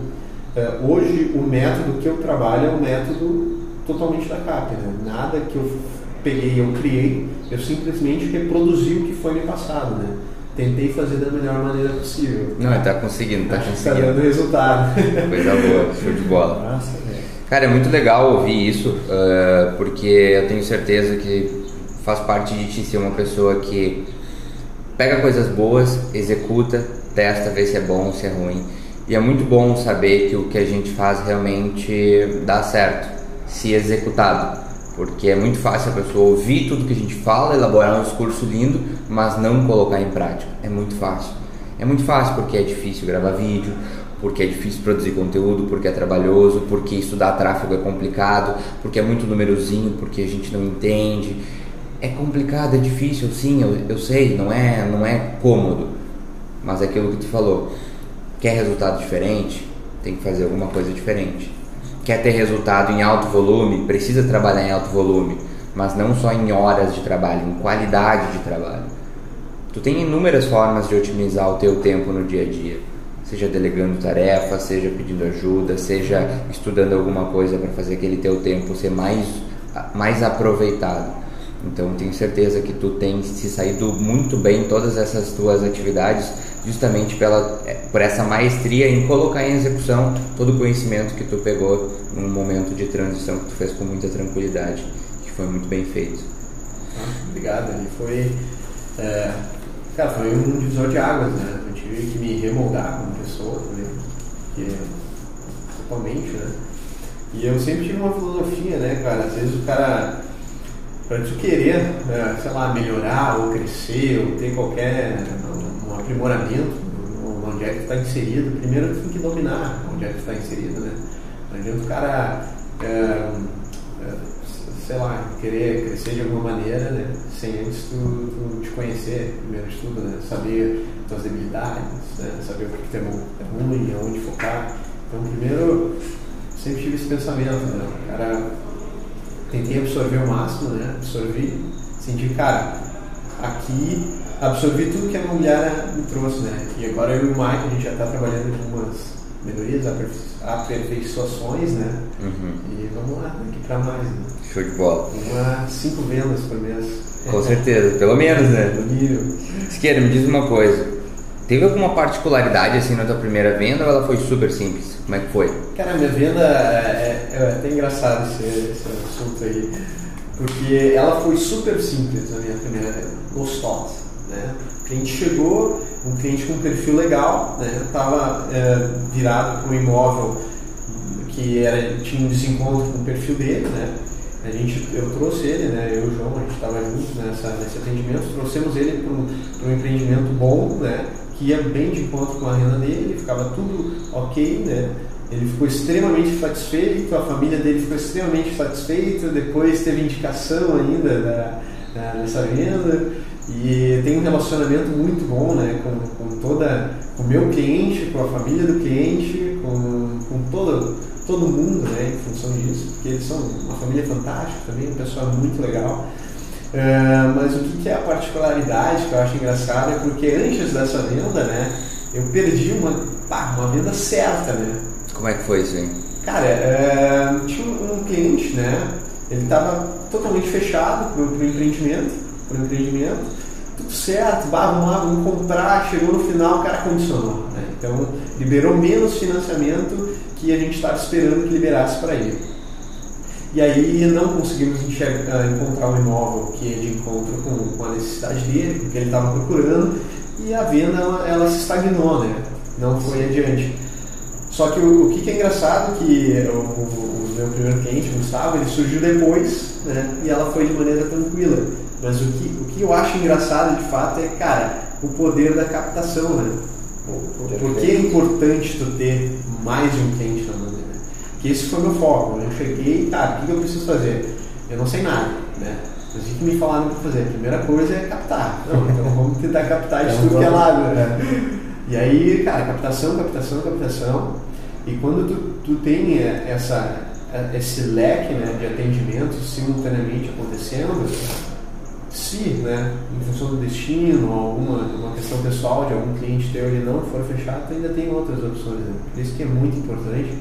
hoje o método que eu trabalho é um método totalmente da CAP, né? Nada que eu peguei eu criei, eu simplesmente reproduzi o que foi me passado, né? Tentei fazer da melhor maneira possível. Não, ele tá conseguindo, tá Acho que conseguindo. Tá dando resultado. Coisa boa, show de bola. Nossa, velho. Cara, é muito legal ouvir isso, ah, porque eu tenho certeza que faz parte de ti ser uma pessoa que pega coisas boas, executa, testa, vê se é bom, se é ruim. E é muito bom saber que o que a gente faz realmente dá certo, se executado. Porque é muito fácil a pessoa ouvir tudo que a gente fala, elaborar um discurso lindo, mas não colocar em prática. É muito fácil. É muito fácil porque é difícil gravar vídeo, porque é difícil produzir conteúdo, porque é trabalhoso, porque estudar tráfego é complicado, porque é muito numerozinho, porque a gente não entende. É complicado, é difícil, sim, eu, eu sei, não é, não é cômodo. Mas é aquilo que tu falou. Quer resultado diferente? Tem que fazer alguma coisa diferente. Quer ter resultado em alto volume? Precisa trabalhar em alto volume, mas não só em horas de trabalho, em qualidade de trabalho. Tu tem inúmeras formas de otimizar o teu tempo no dia a dia. Seja delegando tarefas, seja pedindo ajuda, seja estudando alguma coisa para fazer aquele teu tempo ser mais, mais aproveitado. Então tenho certeza que tu tem se saído muito bem em todas essas tuas atividades, justamente pela, eh, por essa maestria em colocar em execução todo o conhecimento que tu pegou num momento de transição que tu fez com muita tranquilidade, que foi muito bem feito. Obrigado, ele foi. é, cara, foi um divisor de águas, né? Eu tive que me remoldar como pessoa também, que totalmente, né? E eu sempre tive uma filosofia, né, cara? Às vezes o cara, para tu querer, é, sei lá, melhorar ou crescer ou ter qualquer um, aprimoramento onde é que tu está inserido, primeiro tu tem que dominar onde é que tu está inserido, né? Não adianta o cara. é, é, sei lá, querer crescer de alguma maneira, né? Sem antes tu, tu te conhecer, primeiro de tudo, né? Saber tuas debilidades, né? Saber o que é bom, é ruim, aonde focar. Então, primeiro, sempre tive esse pensamento, né? Cara, tentei absorver o máximo, né? Absorvi, senti, cara, aqui absorvi tudo que a mulher me trouxe, né? E agora eu e o Mike, a gente já está trabalhando em algumas melhorias, aperfei- aperfeiçoações, né? Uhum. E vamos lá, daqui para mais, né? Show de bola. Uma cinco vendas por mês. Com certeza, pelo menos, né? No nível. Siqueira, me diz uma coisa. Teve alguma particularidade assim na tua primeira venda ou ela foi super simples? Como é que foi? Cara, minha venda é, é até engraçado esse, esse assunto aí, porque ela foi super simples a minha primeira venda, gostosa. Né? O cliente chegou, um cliente com um perfil legal, né? estava virado para um imóvel que era, tinha um desencontro com o perfil dele, né? A gente, eu trouxe ele, né? Eu e o João, a gente estava junto nessa, nesse atendimento, trouxemos ele para um, um empreendimento bom, né? Que ia bem de encontro com a renda dele, ficava tudo ok, né? Ele ficou extremamente satisfeito, a família dele ficou extremamente satisfeita, depois teve indicação ainda da, da, dessa venda e tem um relacionamento muito bom né, com, com toda com o meu cliente, com a família do cliente, com, com todo, todo mundo né, em função disso, porque eles são uma família fantástica também, um pessoal muito legal. Uh, mas o que, que é a particularidade que eu acho engraçado é porque antes dessa venda, né, eu perdi uma, pá, uma venda certa, né? Como é que foi isso aí? Cara, é, tinha um cliente, né? Ele estava totalmente fechado para o empreendimento, pro empreendimento, tudo certo, bah, vamos lá, vamos comprar, chegou no final, o cara condicionou. Né? Então, liberou menos financiamento que a gente estava esperando que liberasse para ele. E aí não conseguimos enxergar, encontrar um imóvel que ia de encontro com, com a necessidade dele, com o que ele estava procurando, e a venda ela, ela se estagnou, né? não foi adiante. Só que o, o que, que, é engraçado que o, o, meu primeiro cliente, o Gustavo, ele surgiu depois, né? E ela foi de maneira tranquila. Mas o que, o que eu acho engraçado de fato é, cara, o poder da captação, né? O, por que é importante tu ter mais de um cliente na mão, esse foi o meu foco. Eu cheguei, tá, o que eu preciso fazer? Eu não sei nada, né? Mas o que me falaram para fazer? A primeira coisa é captar. Não, então vamos tentar captar de tudo que é lado, né? E aí, cara, captação, captação, captação. E quando tu, tu tem essa, esse leque né, de atendimentos simultaneamente acontecendo, se, né, em função do destino, alguma uma questão pessoal de algum cliente teu ele não for fechado, tu ainda tem outras opções. Né? Por isso que é muito importante.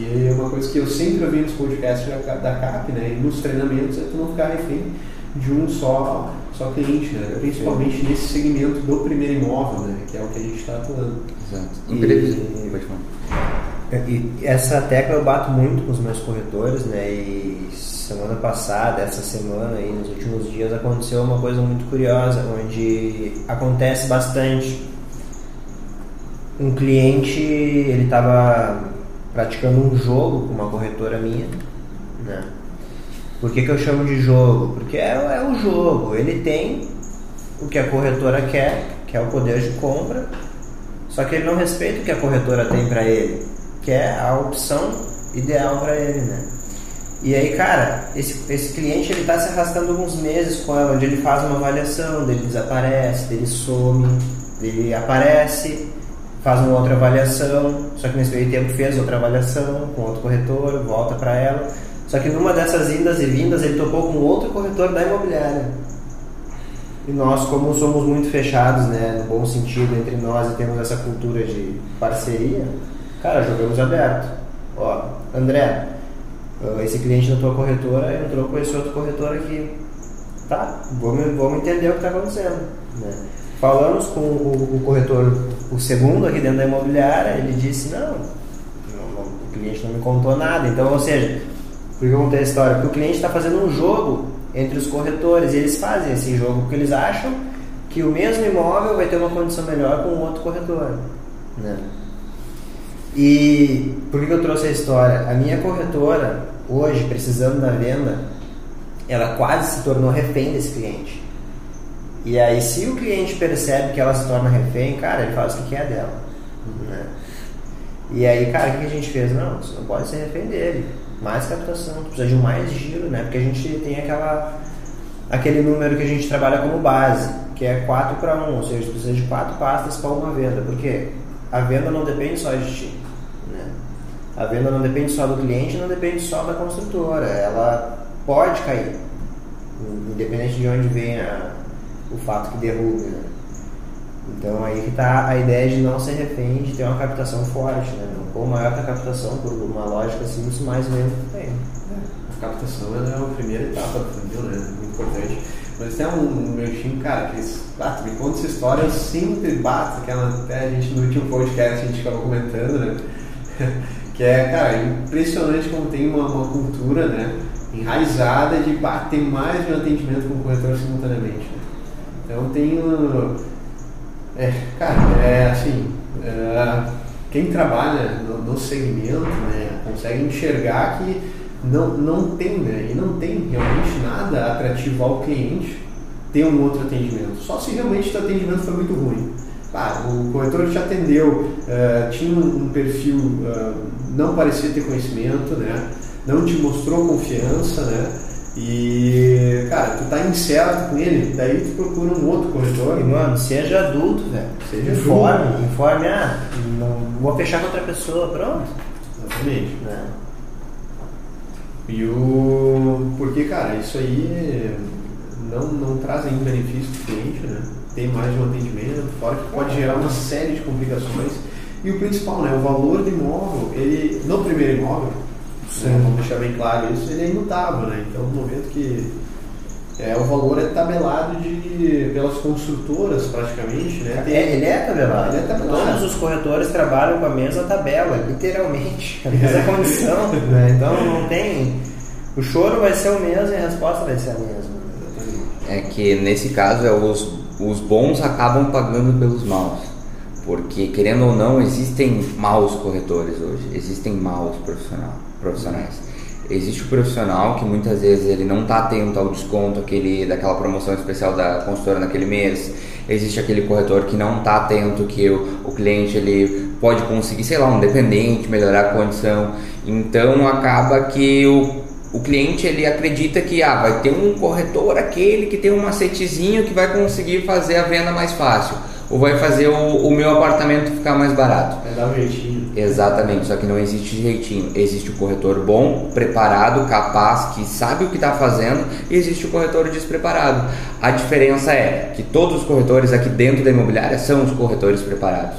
Que é uma coisa que eu sempre ouvi nos podcasts da, da CAP, né? E nos treinamentos é tu não ficar refém de um só, só cliente, né? Principalmente nesse segmento do primeiro imóvel, né? Que é o que a gente está atuando. Exato. E- Imprevisível. Falar. E essa tecla eu bato muito com os meus corretores, né? E semana passada, essa semana aí, nos últimos dias, aconteceu uma coisa muito curiosa, onde acontece bastante. Um cliente, ele estava praticando um jogo com uma corretora minha, né? Por que, que eu chamo de jogo? Porque é, é o jogo. Ele tem o que a corretora quer, que é o poder de compra, só que ele não respeita o que a corretora tem para ele, que é a opção ideal para ele, né? E aí, cara, esse, esse cliente ele tá se arrastando alguns meses com ela, onde ele faz uma avaliação, dele desaparece, dele some, ele aparece, faz uma outra avaliação, só que nesse meio tempo fez outra avaliação com outro corretor, volta para ela. Só que numa dessas indas e vindas ele topou com outro corretor da imobiliária. E nós, como somos muito fechados, né, no bom sentido, entre nós e temos essa cultura de parceria, cara, jogamos aberto. Ó, André, ah, esse cliente da tua corretora entrou com esse outro corretor aqui. Tá, vamos, vamos entender o que está acontecendo. Né? Falamos com o, o corretor, o segundo aqui dentro da imobiliária, ele disse, não, não, o cliente não me contou nada. Então, ou seja, por que eu contei a história? Porque o cliente está fazendo um jogo entre os corretores e eles fazem esse jogo porque eles acham que o mesmo imóvel vai ter uma condição melhor com o outro corretor. Né? E por que eu trouxe a história? A minha corretora, hoje, precisando da venda, ela quase se tornou refém desse cliente. E aí, se o cliente percebe que ela se torna refém, cara, ele faz o que quer dela. Né? E aí, cara, o que a gente fez? Não, você não pode ser refém dele. Mais captação, tu precisa de mais giro, né? Porque a gente tem aquela, aquele número que a gente trabalha como base, que é 4 para 1, ou seja, tu precisa de 4 pastas para uma venda. Por quê? A venda não depende só de ti. Né? A venda não depende só do cliente, não depende só da construtora. Ela pode cair, independente de onde venha o fato que derrube. Né? Então aí que está a ideia de não ser refém, de ter uma captação forte. Né? Quanto maior que a captação, por uma lógica simples, mais tu tem. A captação é a primeira etapa do funil, né? Muito importante. Mas tem um, time, cara, que ah, me conta essa história, eu sempre bato, aquela, até a gente no último podcast a gente acabou comentando, né? [LAUGHS] que é, cara, impressionante como tem uma, uma cultura, né? Enraizada de bater mais de um atendimento com o corretor simultaneamente. Né? Então tem um. É, cara, é assim. é, quem trabalha no, no segmento né, consegue enxergar que não, não tem, né? E não tem realmente nada atrativo ao cliente ter um outro atendimento. Só se realmente o atendimento foi muito ruim. Ah, o corretor te atendeu, eh, tinha um, um perfil, eh, não parecia ter conhecimento, né? Não te mostrou confiança, né? E, cara, tu tá incerto com ele, daí tu procura um outro corretor. E, mano, seja adulto, velho. Seja informe, adulto. informe, ah, não vou fechar com outra pessoa, pronto. Exatamente. Né? E o. Porque, cara, isso aí não, não traz nenhum benefício pro cliente, né? Tem mais de um atendimento, fora que pode gerar uma série de complicações. E o principal, né? O valor do imóvel, ele, no primeiro imóvel, né, vamos deixar bem claro isso, ele é imutável, né? Então, no momento que é, o valor é tabelado de, pelas construtoras, praticamente, né? Tem- É, ele é tabelado. Ele é tabelado. Todos os corretores trabalham com a mesma tabela, literalmente. A mesma condição. [LAUGHS] né? Então não tem. O choro vai ser o mesmo e a resposta vai ser a mesma. É que nesse caso é os, os bons acabam pagando pelos maus. Porque, querendo ou não, existem maus corretores hoje, existem maus profissional, profissionais. Existe o profissional que muitas vezes ele não está atento ao desconto aquele, daquela promoção especial da consultora naquele mês. Existe aquele corretor que não está atento que o, o cliente ele pode conseguir, sei lá, um dependente, melhorar a condição. Então acaba que o, o cliente ele acredita que ah, vai ter um corretor aquele que tem um macetezinho que vai conseguir fazer a venda mais fácil. Ou vai fazer o, o meu apartamento ficar mais barato. Vai dar um jeitinho. Exatamente, só que não existe jeitinho. Existe o corretor bom, preparado, capaz, que sabe o que está fazendo, e existe o corretor despreparado. A diferença é que todos os corretores aqui dentro da imobiliária são os corretores preparados.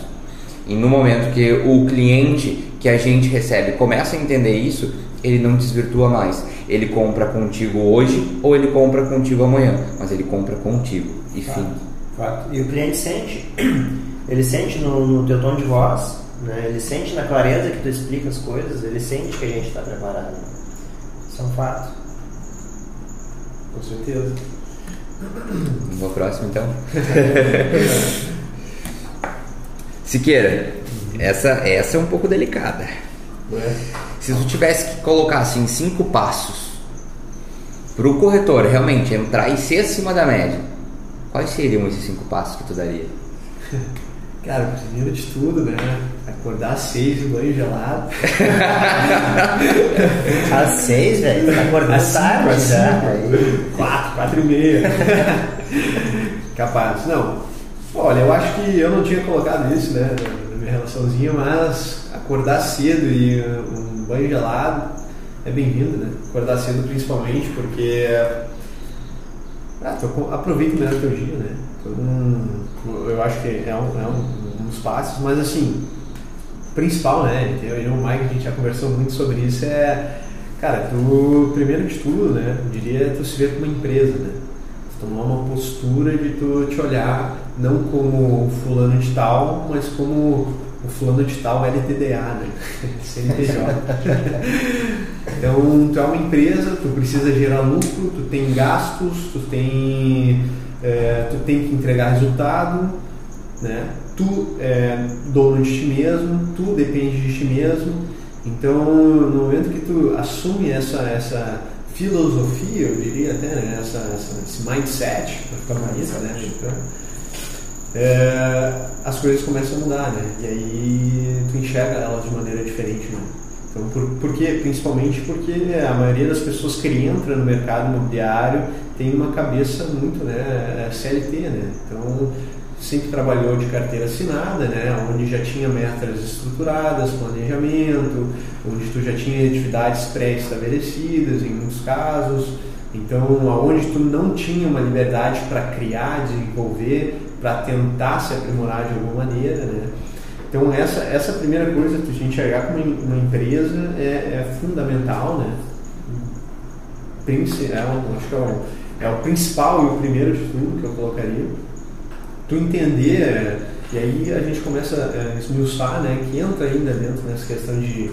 E no momento que o cliente que a gente recebe começa a entender isso, ele não desvirtua mais. Ele compra contigo hoje ou ele compra contigo amanhã, mas ele compra contigo. E Fato, fim. fato. E o cliente sente, [CLEARS THROAT] ele sente no, no teu tom de voz, né? ele sente na clareza que tu explica as coisas, ele sente que a gente está preparado. Isso é um fato. Com certeza. [COUGHS] Ao próximo então. [LAUGHS] Siqueira, essa, essa é um pouco delicada. Né? Se tu tivesse que colocar assim cinco passos para o corretor realmente entrar e ser acima da média, quais seriam esses cinco passos que tu daria? [LAUGHS] Cara, primeiro de tudo, né? Acordar às seis de banho gelado. [LAUGHS] Às seis, velho, tá acordando Às cinco, tarde às já. cinco. Quatro, quatro e meia. [LAUGHS] Capaz. Não. Olha, eu acho que eu não tinha colocado isso, né, na minha relaçãozinha, mas acordar cedo e um banho gelado é bem-vindo, né? Acordar cedo principalmente porque ah, co- aproveita melhor o teu dia, né? Então, eu acho que é um, é um, um dos passos, mas assim, principal, né? Eu e o Mike, a gente já conversou muito sobre isso, é, cara, tu, primeiro de tudo, né? Eu diria tu se ver como uma empresa, né? Tu tomar uma postura de tu te olhar não como o fulano de tal, mas como o fulano de tal LTDA, né? [LAUGHS] CNPJ. [LAUGHS] então, tu é uma empresa, tu precisa gerar lucro, tu tem gastos, tu tem, é, tu tem que entregar resultado, né? Tu é dono de ti mesmo, tu depende de ti mesmo. Então, no momento que tu assume essa, essa filosofia, eu diria até, né? essa, essa- esse mindset, para ficar bonito, né? Então, é, as coisas começam a mudar, né? E aí tu enxerga elas de maneira diferente, né? Então, por, por quê? Principalmente porque a maioria das pessoas que entra no mercado imobiliário tem uma cabeça muito né, CLT, né? Então, sempre trabalhou de carteira assinada, né? Onde já tinha metas estruturadas, planejamento, onde tu já tinha atividades pré-estabelecidas em muitos casos. Então, aonde tu não tinha uma liberdade para criar, desenvolver, para tentar se aprimorar de alguma maneira, né? Então essa essa primeira coisa que a gente enxergar como uma empresa é, é fundamental, né? É, acho que é o, é o principal e o primeiro de tudo que eu colocaria. Tu entender é, e aí a gente começa a esmiuçar, né? Que entra ainda dentro nessa questão de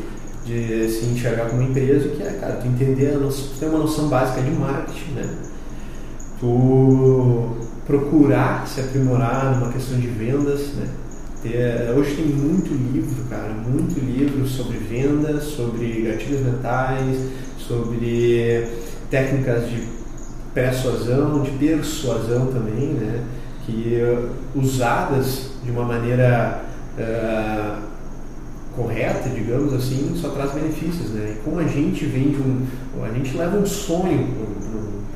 de se enxergar como empresa, que é, cara, tu entender, a noção, tu ter uma noção básica de marketing, né? Tu procurar se aprimorar numa questão de vendas, né? Ter, hoje tem muito livro, cara, muito livro sobre vendas, sobre gatilhos mentais, sobre técnicas de persuasão, de persuasão também, né? Que usadas de uma maneira uh, correta, digamos assim, só traz benefícios, né? E como a gente vem de um, a gente leva um sonho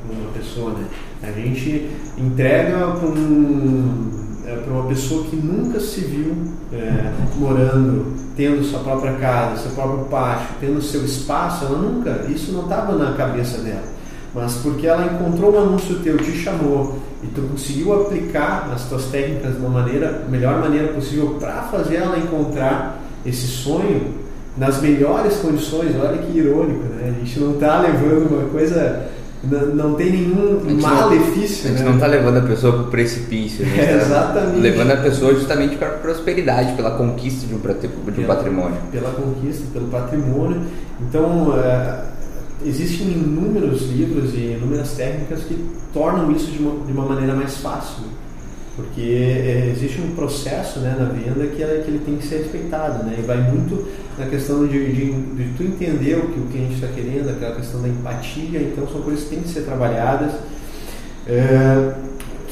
para uma pessoa, né? A gente entrega para um, é, para uma pessoa que nunca se viu é, morando, tendo sua própria casa, seu próprio pátio, tendo seu espaço, ela nunca, isso não estava na cabeça dela. Mas porque ela encontrou um anúncio teu, te chamou e tu conseguiu aplicar as tuas técnicas uma maneira, melhor maneira possível para fazer ela encontrar esse sonho nas melhores condições. Olha que irônico, né? A gente não está levando uma coisa, não, não tem nenhum malefício. Não, a gente né? não está levando a pessoa para o precipício, É, [LAUGHS] tá exatamente. levando a pessoa justamente para a prosperidade, pela conquista de um, de um Pela- patrimônio. Pela conquista, pelo patrimônio. Então, é, existem inúmeros livros e inúmeras técnicas que tornam isso de uma, de uma maneira mais fácil. Porque é, existe um processo né, na venda que, que ele tem que ser respeitado. Né? E vai muito na questão de, de, de tu entender o que o cliente está querendo, aquela questão da empatia. Então, são coisas que têm que ser trabalhadas. É,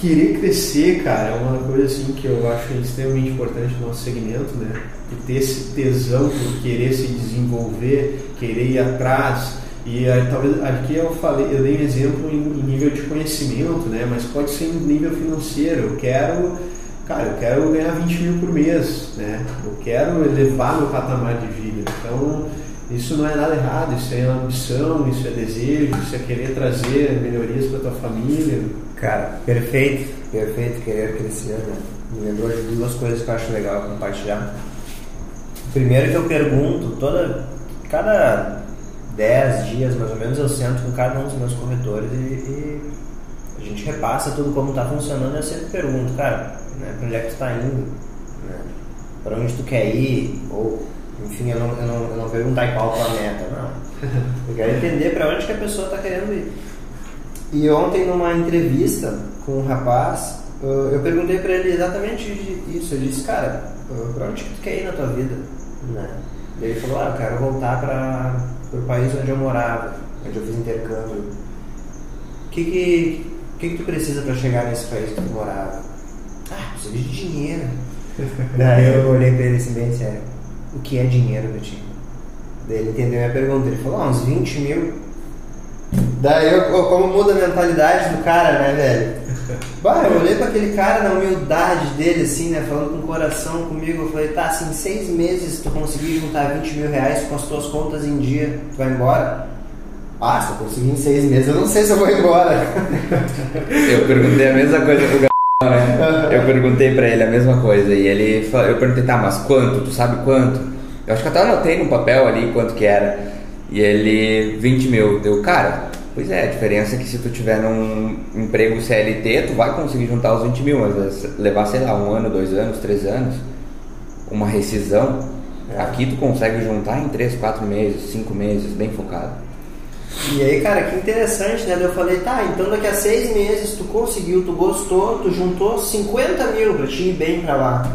querer crescer, cara, é uma coisa assim que eu acho extremamente importante no nosso segmento, né? E ter esse tesão por querer se desenvolver, querer ir atrás. E aí, talvez aqui eu falei, eu dei um exemplo em, em nível de conhecimento, né? Mas pode ser em nível financeiro. Eu quero, cara, eu quero ganhar 20 mil por mês, né? Eu quero elevar meu patamar de vida. Então isso não é nada errado, isso é ambição, isso é desejo, isso é querer trazer melhorias para tua família. Cara, perfeito, perfeito, querer crescer, né? Me lembrou de duas coisas que eu acho legal compartilhar. Primeiro que eu pergunto, toda, cada 10 dias mais ou menos eu sento com cada um dos meus corretores e, e a gente repassa tudo como está funcionando. Eu sempre pergunto, cara, né, para onde é que tu está indo? Né? Para onde tu quer ir? Ou, enfim, eu não, eu não, eu não perguntar qual planeta, não. [LAUGHS] Eu quero entender para onde que a pessoa está querendo ir. E ontem, numa entrevista com um rapaz, eu perguntei para ele exatamente isso. Eu disse, cara, para onde que tu quer ir na tua vida? Né? E ele falou, ah, eu quero voltar para o país onde eu morava, onde eu fiz intercâmbio. O que que, que, que tu precisa para chegar nesse país que tu morava? Ah, precisa de dinheiro. [LAUGHS] Daí eu olhei para ele assim, bem sério. O que é dinheiro, Betinho? Daí ele entendeu minha pergunta. Ele falou, ah, uns 20 mil. Daí eu, como muda a mentalidade do cara, né, velho? Bah, eu olhei para aquele cara na humildade dele, assim, né? Falando com o coração comigo. Eu falei, tá, assim, em seis meses tu conseguir juntar 20 mil reais com as tuas contas em dia, tu vai embora? Ah, se eu conseguir em seis meses, eu não sei se eu vou embora. [LAUGHS] eu perguntei a mesma coisa pro Gabriel, né? Eu perguntei pra ele a mesma coisa. E ele falou, eu perguntei, tá, mas quanto? Tu sabe quanto? Eu acho que até anotei no papel ali quanto que era. E ele, 20 mil. Deu, cara, Pois é, a diferença é que se tu tiver num emprego CLT, tu vai conseguir juntar os 20 mil, mas levar, sei lá, um ano, dois anos, três anos, uma rescisão, é. aqui tu consegue juntar em três, quatro meses, cinco meses, bem focado. E aí, cara, que interessante, né? Eu falei, tá, então daqui a seis meses tu conseguiu, tu gostou, tu juntou 50 mil pra te ir bem pra lá.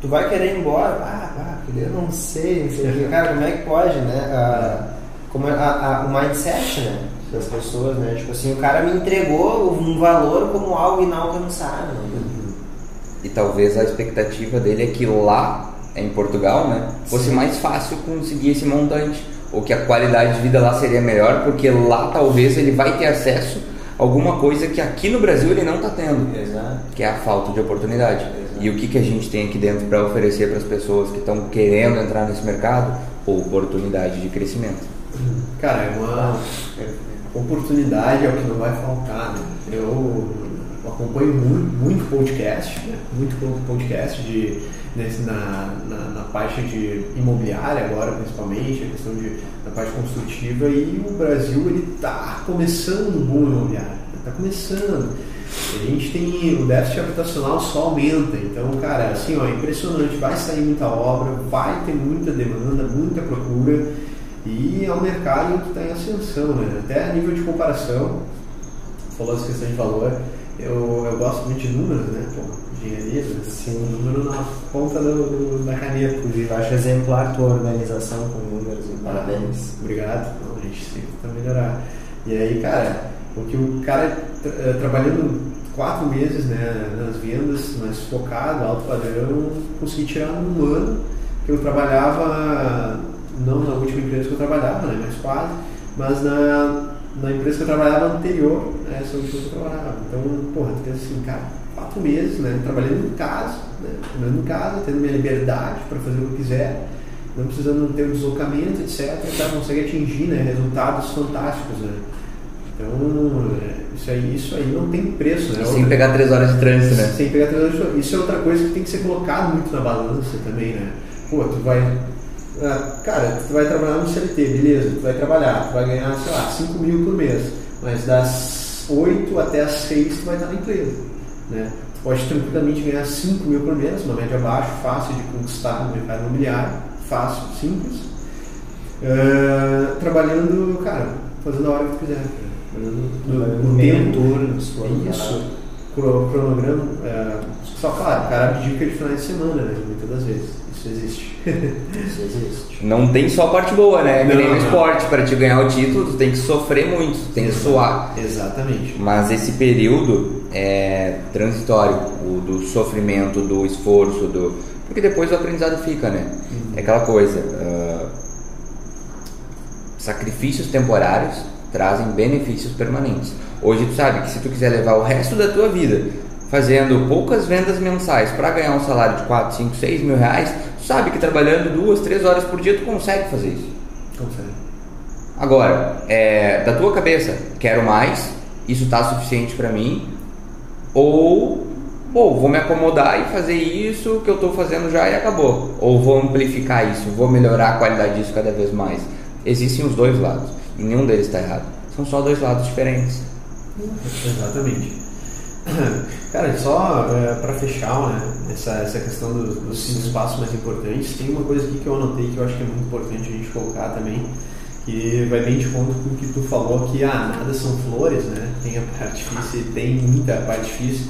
Tu vai querer ir embora? Ah, ah eu não sei, não sei. [LAUGHS] Cara, como é que pode, né? Ah, como a, a, o mindset né, das pessoas, né? Tipo assim, o cara me entregou um valor como algo inalcançável. Né? E talvez a expectativa dele é que lá, em Portugal, né, fosse Sim. mais fácil conseguir esse montante. Ou que a qualidade de vida lá seria melhor, porque lá talvez ele vai ter acesso a alguma coisa que aqui no Brasil ele não está tendo. Exato. Que é a falta de oportunidade. Exato. E o que, que a gente tem aqui dentro para oferecer para as pessoas que estão querendo entrar nesse mercado? Oportunidade de crescimento. Cara, é uma oportunidade, é o que não vai faltar. Né? Eu acompanho muito, muito podcast, né? muito podcast de, nesse, na, na, na, parte de imobiliária agora, principalmente, a questão de, na parte construtiva, e o Brasil ele está começando o boom imobiliário, está começando. A gente tem o déficit habitacional só aumenta, então, cara, assim, ó, é impressionante, vai sair muita obra, vai ter muita demanda, muita procura e é um mercado que está em ascensão, né? Até a nível de comparação, falou essa questão de valor, eu, eu gosto muito de números, né? Pô, engenharia, né? sim, número na ponta do, da caneta. Inclusive, acho exemplar a tua organização com números e parabéns. Obrigado. Não, a gente sempre tenta melhorar. E aí, cara, o que o cara tra eh, trabalhando quatro meses né, nas vendas, mas focado, alto padrão, consegui tirar num ano que eu trabalhava não na última empresa que eu trabalhava, né, mas quase, mas na, na empresa que eu trabalhava anterior a essa última que eu trabalhava. Então, porra, tu pensa assim, cara, quatro meses, né, trabalhando em casa, né, trabalhando em casa, tendo minha liberdade para fazer o que eu quiser, não precisando ter um deslocamento, etc. Cara consegue atingir né, resultados fantásticos, né. Então, isso aí, isso aí não tem preço, né? Sem pegar três horas de trânsito, né? Sem pegar três horas de trânsito. Isso é outra coisa que tem que ser colocado muito na balança também, né? Pô, tu vai cara, tu vai trabalhar no CLT, beleza, tu vai trabalhar, tu vai ganhar, sei lá, 5 mil por mês, mas das 8 até as 6 tu vai estar na empresa. Né? Tu pode tranquilamente ganhar 5 mil por mês, uma média baixa, fácil de conquistar no mercado imobiliário, fácil, simples. Uh, trabalhando, cara, fazendo a hora que tu quiser. No, no, no tempo. Turnos, isso. Cronograma. Uh, só claro, o cara abdica de final de semana, né? Muitas das vezes. Isso existe. [LAUGHS] Isso existe. Não tem só a parte boa, né? Não, nem no esporte, para te ganhar o título, tu tem que sofrer muito, tu tem que suar. Exatamente. Mas esse período é transitório, o do sofrimento, do esforço, do. Porque depois o aprendizado fica, né? Uhum. É aquela coisa. Uh... Sacrifícios temporários trazem benefícios permanentes. Hoje tu sabe que se tu quiser levar o resto da tua vida fazendo poucas vendas mensais para ganhar um salário de 4, 5, 6 mil reais, tu sabe que trabalhando duas, três horas por dia tu consegue fazer isso. Consegue. Agora, é, da tua cabeça, quero mais, isso está suficiente para mim, ou Pô, vou me acomodar e fazer isso que eu estou fazendo já e acabou. Ou vou amplificar isso, vou melhorar a qualidade disso cada vez mais. Existem os dois lados e nenhum deles está errado. São só dois lados diferentes. Exatamente. [CLEARS THROAT] Cara, só é, para fechar né, essa, essa questão dos, dos cinco espaços mais importantes, tem uma coisa aqui que eu anotei que eu acho que é muito importante a gente colocar também, que vai bem de conta com o que tu falou que ah, nada são flores, né? Tem a parte difícil e tem muita parte difícil.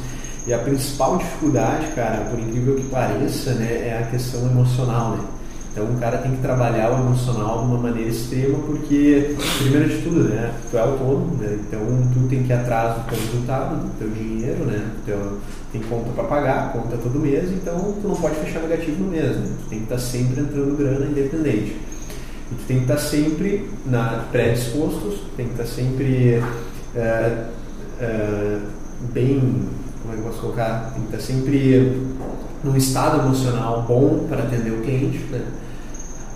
E a principal dificuldade, cara, por incrível que pareça, né, é a questão emocional, né? Então o cara tem que trabalhar o emocional de uma maneira extrema, porque, primeiro de tudo, né, tu é autônomo, né, então tu tem que ir atrás do teu resultado, do teu dinheiro, né, teu, tem conta para pagar, conta todo mês, então tu não pode fechar negativo no né, tu tem que estar tá sempre entrando grana independente. E tu tem que estar tá sempre na predispostos, tem que estar tá sempre é, é, bem como é que eu posso colocar? Tem que estar sempre num estado emocional bom para atender o cliente, né?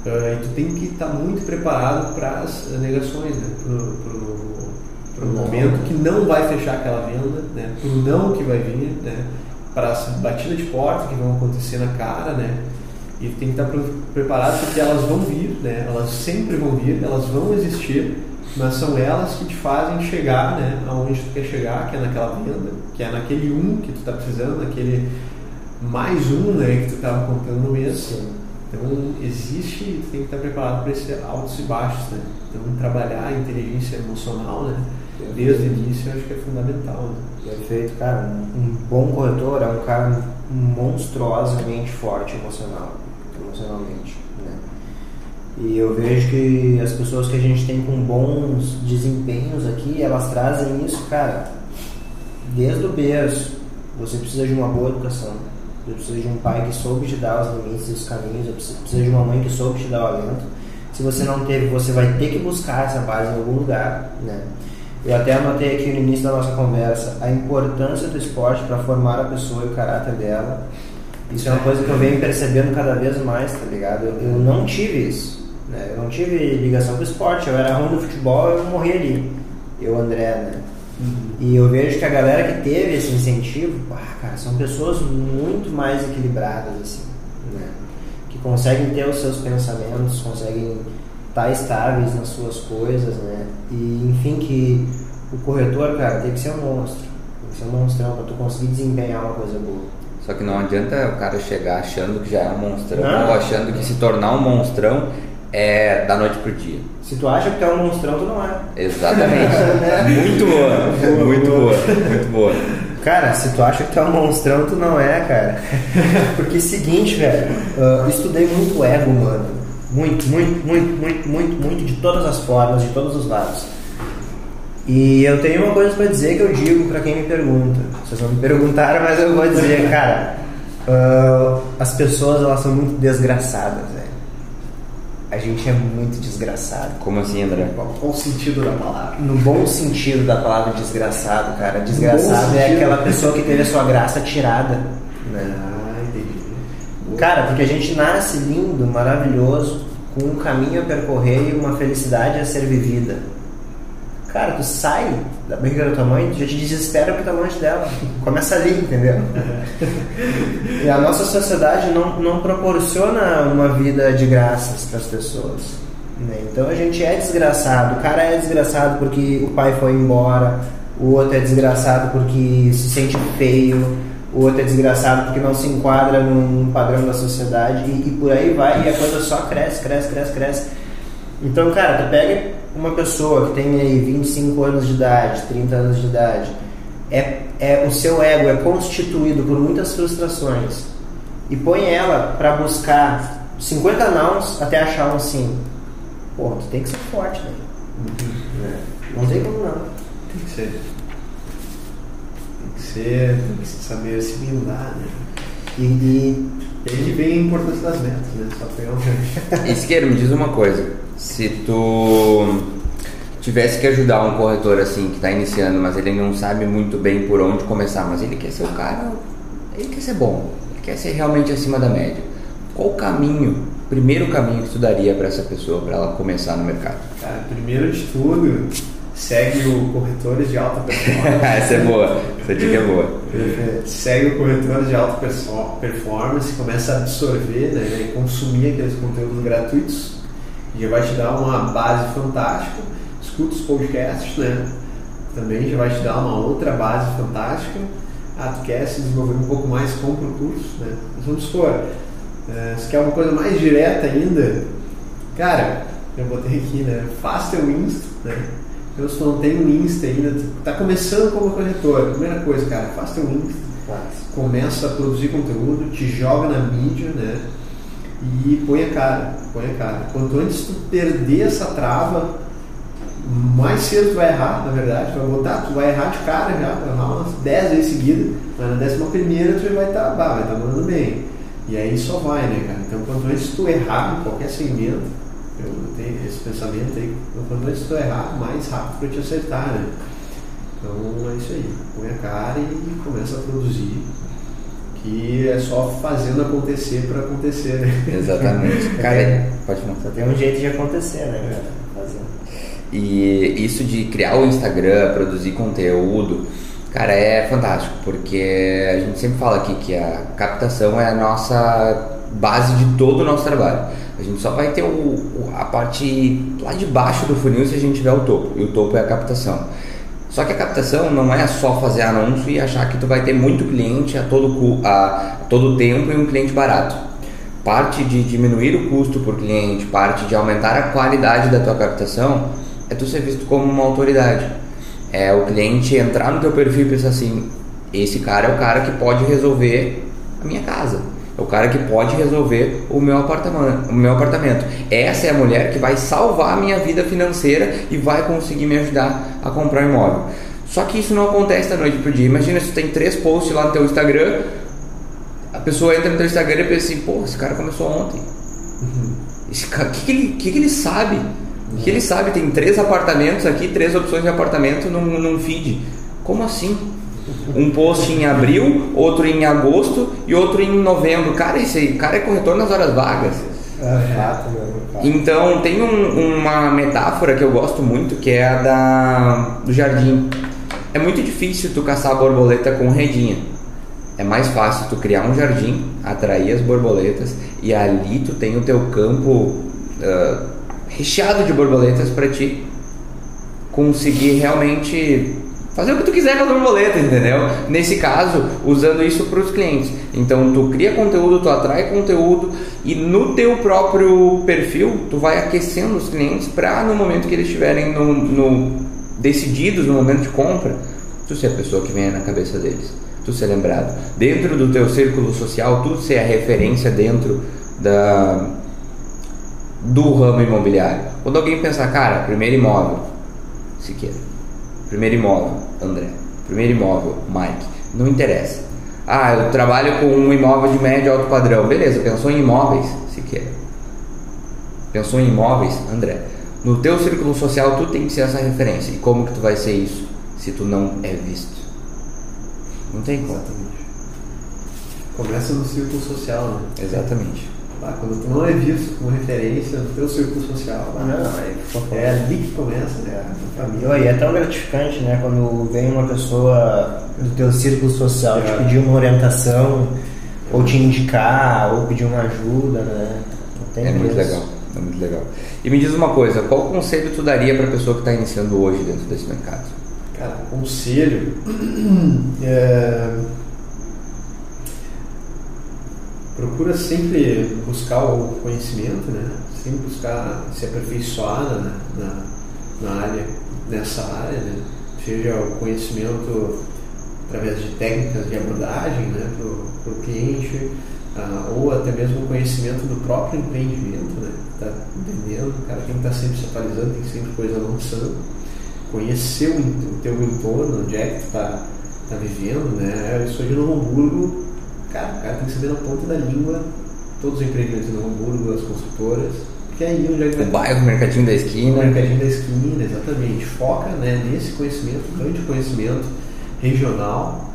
Uh, e tu tem que estar muito preparado para as negações, né? Para o momento que não vai fechar aquela venda, né? Para o não que vai vir, né? Para as batidas de porta que vão acontecer na cara, né? E tem que estar preparado porque elas vão vir, né? Elas sempre vão vir, elas vão existir mas são elas que te fazem chegar né, aonde tu quer chegar, que é naquela venda, que é naquele um que tu está precisando, naquele mais um né, que tu estava contando no mês. Sim. Então existe, tu tem que estar preparado para esses altos e baixos. Né? Então trabalhar a inteligência emocional né, desde o início eu acho que é fundamental. Né? Perfeito, cara. Um bom corretor é um cara monstruosamente forte emocional, emocionalmente. E eu vejo que as pessoas que a gente tem com bons desempenhos aqui, elas trazem isso, cara, desde o berço. Você precisa de uma boa educação. Você precisa de um pai que soube te dar os limites e os caminhos. Você precisa de uma mãe que soube te dar o alento. Se você não teve, você vai ter que buscar essa base em algum lugar, né? Eu até anotei aqui no início da nossa conversa a importância do esporte para formar a pessoa e o caráter dela. Isso é uma coisa que eu venho percebendo cada vez mais, tá ligado? Eu, eu não tive isso. Né? Eu não tive ligação com o esporte, eu era ruim no futebol, eu morri ali. Eu, André, né? E eu vejo que a galera que teve esse incentivo, ah, cara, são pessoas muito mais equilibradas, assim, né? Que conseguem ter os seus pensamentos, conseguem estar estáveis nas suas coisas, né? E, enfim, que o corretor, cara, tem que ser um monstro. Tem que ser um monstrão para tu conseguir desempenhar uma coisa boa. Só que não adianta o cara chegar achando que já é um monstrão, não. ou achando que se tornar um monstrão é da noite pro dia. Se tu acha que tu é um monstrão, tu não é. Exatamente. [LAUGHS] muito boa. Muito boa. Muito boa. Cara, se tu acha que tu é um monstrão, tu não é, cara. [LAUGHS] Porque é seguinte, velho, uh, estudei muito ego humano. Muito, muito, muito, muito, muito, muito, de todas as formas, de todos os lados. E eu tenho uma coisa para dizer que eu digo para quem me pergunta. Vocês não me perguntaram, mas eu vou dizer, cara. Uh, as pessoas elas são muito desgraçadas, velho a gente é muito desgraçado. Como assim, André? Qual, o sentido da palavra? No bom sentido da palavra desgraçado, cara. Desgraçado é aquela pessoa que teve a sua graça tirada. Né? Ah, entendi. Cara, porque a gente nasce lindo, maravilhoso, com um caminho a percorrer e uma felicidade a ser vivida. Cara, tu sai da barriga da tua mãe, tu já te desespera porque tá longe dela. Começa ali, entendeu? e a nossa sociedade não, não proporciona uma vida de graças para as pessoas. Né? Então a gente é desgraçado. O cara é desgraçado porque o pai foi embora, o outro é desgraçado porque se sente feio, o outro é desgraçado porque não se enquadra num padrão da sociedade e, e por aí vai e a coisa só cresce, cresce, cresce, cresce. Então, cara, tu pega uma pessoa que tem aí 25 anos de idade, 30 anos de idade, é, é o seu ego é constituído por muitas frustrações e põe ela para buscar 50 nãos até achar um sim. Pô, tu tem que ser forte, né? Uhum. É. Não tem como não. Tem que ser. Tem que ser, tem que saber se blindar, né? E, e, e aí que vem a importância das metas, né? Só pegar um Isqueiro, me diz uma coisa se tu tivesse que ajudar um corretor assim que está iniciando, mas ele não sabe muito bem por onde começar, mas ele quer ser o cara, ele quer ser bom, ele quer ser realmente acima da média. Qual o caminho, primeiro caminho que tu daria para essa pessoa para ela começar no mercado? Cara, primeiro de tudo, segue o Corretores de Alta Performance. [LAUGHS] Essa é boa, essa dica é boa. segue o Corretores de Alta Performance, começa a absorver né, e consumir aqueles conteúdos gratuitos, já vai te dar uma base fantástica. Escuta os podcasts, né? Também já vai te dar uma outra base fantástica. Ah, tu quer se desenvolver um pouco mais, compra o curso, né? Mas vamos supor, é, se quer uma coisa mais direta ainda, cara, eu botei aqui, né? Faz teu Insta, né? Então, se tu não tem um Insta ainda, tu tá começando como corretor, primeira coisa, cara, faz teu Insta, faz. começa a produzir conteúdo, te joga na mídia, né? E põe a cara, põe a cara. Quanto antes tu perder essa trava, mais cedo tu vai errar, na verdade, tu vai botar, tu vai errar de cara já, vai errar umas 10 vezes seguidas, mas na décima primeira tu já vai estar, tá, vai estar tá bem. E aí só vai, né, cara? Então quanto antes tu errar em qualquer segmento, eu tenho esse pensamento aí, quanto antes tu errar, mais rápido para te acertar, né? Então é isso aí, põe a cara e começa a produzir. Que é só fazendo acontecer para acontecer, né? Exatamente. [LAUGHS] Cara, pode falar. Só tem um jeito de acontecer, né, cara? Fazendo. E isso de criar o Instagram, produzir conteúdo, Cara, é fantástico, porque a gente sempre fala aqui que a captação é a nossa base de todo o nosso trabalho. A gente só vai ter o, a parte lá de baixo do funil se a gente tiver o topo, e o topo é a captação. Só que a captação não é só fazer anúncio e achar que tu vai ter muito cliente a todo, a, todo tempo e um cliente barato. Parte de diminuir o custo por cliente, parte de aumentar a qualidade da tua captação, é tu ser visto como uma autoridade é o cliente entrar no teu perfil e pensar assim, esse cara é o cara que pode resolver a minha casa. É o cara que pode resolver o meu apartamento, o meu apartamento. Essa é a mulher que vai salvar a minha vida financeira e vai conseguir me ajudar a comprar um imóvel. Só que isso não acontece da noite pro dia. Imagina se tu tem três posts lá no teu Instagram, a pessoa entra no teu Instagram e pensa assim, pô, esse cara começou ontem. Uhum. Esse cara, o que, que, ele, que, que ele sabe? Que ele sabe, tem três apartamentos aqui, três opções de apartamento num, num feed. Como assim? Um post em abril, outro em agosto e outro em novembro. Cara, esse cara é corretor nas horas vagas. É, então tem um, uma metáfora que eu gosto muito que é a da, do jardim. É muito difícil tu caçar a borboleta com redinha. É mais fácil tu criar um jardim, atrair as borboletas e ali tu tem o teu campo uh, recheado de borboletas para ti conseguir realmente fazer o que tu quiser com a borboleta, entendeu? Nesse caso, usando isso para os clientes. Então, tu cria conteúdo, tu atrai conteúdo e no teu próprio perfil, tu vai aquecendo os clientes para no momento que eles estiverem no, no, decididos no momento de compra, tu ser a pessoa que vem na cabeça deles, tu ser lembrado. Dentro do teu círculo social, tu ser a referência dentro da do ramo imobiliário. Quando alguém pensar, cara, primeiro imóvel, Siqueira. Primeiro imóvel, André. Primeiro imóvel, Mike. Não interessa. Ah, eu trabalho com um imóvel de médio alto padrão. Beleza, pensou em imóveis, Siqueira. Pensou em imóveis, André. No teu círculo social, tu tem que ser essa referência. E como que tu vai ser isso se tu não é visto? Não tem como. Exatamente. Começa no círculo social, né? Exatamente. Tá? Quando tu não é visto como referência no teu círculo social, tá? não, é, é ali que começa, né? A família. E é tão gratificante, né? Quando vem uma pessoa do teu círculo social é. te pedir uma orientação, ou te indicar, ou pedir uma ajuda, né? é muito legal, é muito legal. E me diz uma coisa, qual conselho tu daria para a pessoa que está iniciando hoje dentro desse mercado? Cara, conselho [CLEARS THROAT] é procura sempre buscar o conhecimento, né? Sempre buscar se aperfeiçoar na, na, na área, nessa área, né? Seja o conhecimento através de técnicas de abordagem, né? Para o cliente, ah, ou até mesmo o conhecimento do próprio empreendimento, né? Tá entendendo? O cara tem que estar tá sempre se atualizando, tem sempre coisa lançando. Conhecer o, o teu entorno, onde é que tu está tá vivendo, né? Eu sou de Novo Hamburgo, Cara, o cara tem que saber na ponta da língua todos os empreendimentos no Hamburgo, as construtoras, porque aí onde é que O bairro, o mercadinho da esquina. O mercadinho da esquina, exatamente. Foca né, nesse conhecimento, grande conhecimento regional,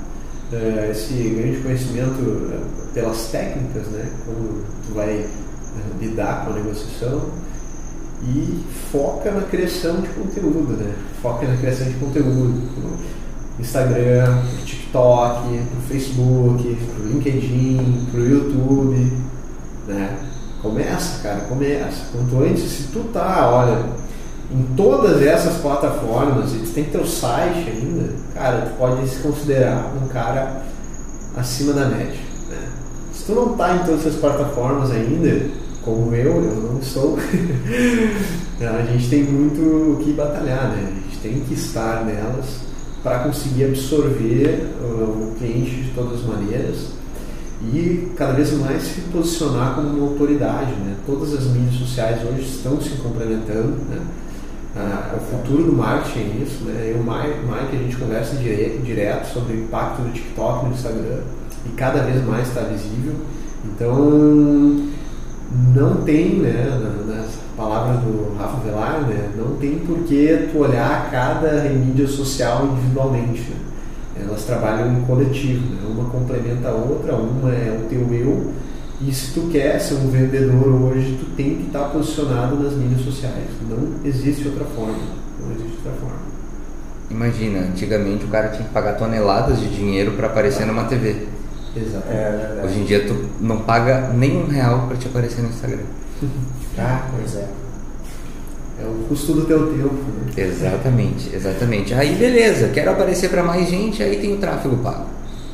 uh, esse grande conhecimento uh, pelas técnicas, né, como tu vai uh, lidar com a negociação e foca na criação de conteúdo, né? Foca na criação de conteúdo Instagram, no TikTok, no Facebook, no LinkedIn, no YouTube, né? Começa, cara, começa. Quanto antes, se tu tá, olha, em todas essas plataformas e tu tem teu site ainda, cara, tu pode se considerar um cara acima da média. Né? Se tu não tá em todas essas plataformas ainda, como eu, eu não estou, [LAUGHS] a gente tem muito o que batalhar, né? A gente tem que estar nelas para conseguir absorver uh, o cliente de todas as maneiras e cada vez mais se posicionar como uma autoridade. Né? Todas as mídias sociais hoje estão se complementando. Né? Ah, o futuro do marketing é isso. Né? Eu e o Mike, a gente conversa direto, direto sobre o impacto do TikTok no Instagram e cada vez mais está visível. Então, não tem, né, nas palavras do Rafa Velar, né, não tem por que tu olhar cada mídia social individualmente. Né? Elas trabalham em coletivo, né? uma complementa a outra, uma é o teu eu, e se tu quer ser um vendedor hoje, tu tem que estar posicionado nas mídias sociais. Não existe outra forma. Não existe outra forma. Imagina, antigamente o cara tinha que pagar toneladas de dinheiro para aparecer numa TV. Exato. É, Hoje em dia tu não paga nem um real para te aparecer no Instagram. Ah, pois é. É o custo do teu tempo. Né? Exatamente, exatamente. Aí beleza, quero aparecer para mais gente, aí tem o tráfego pago.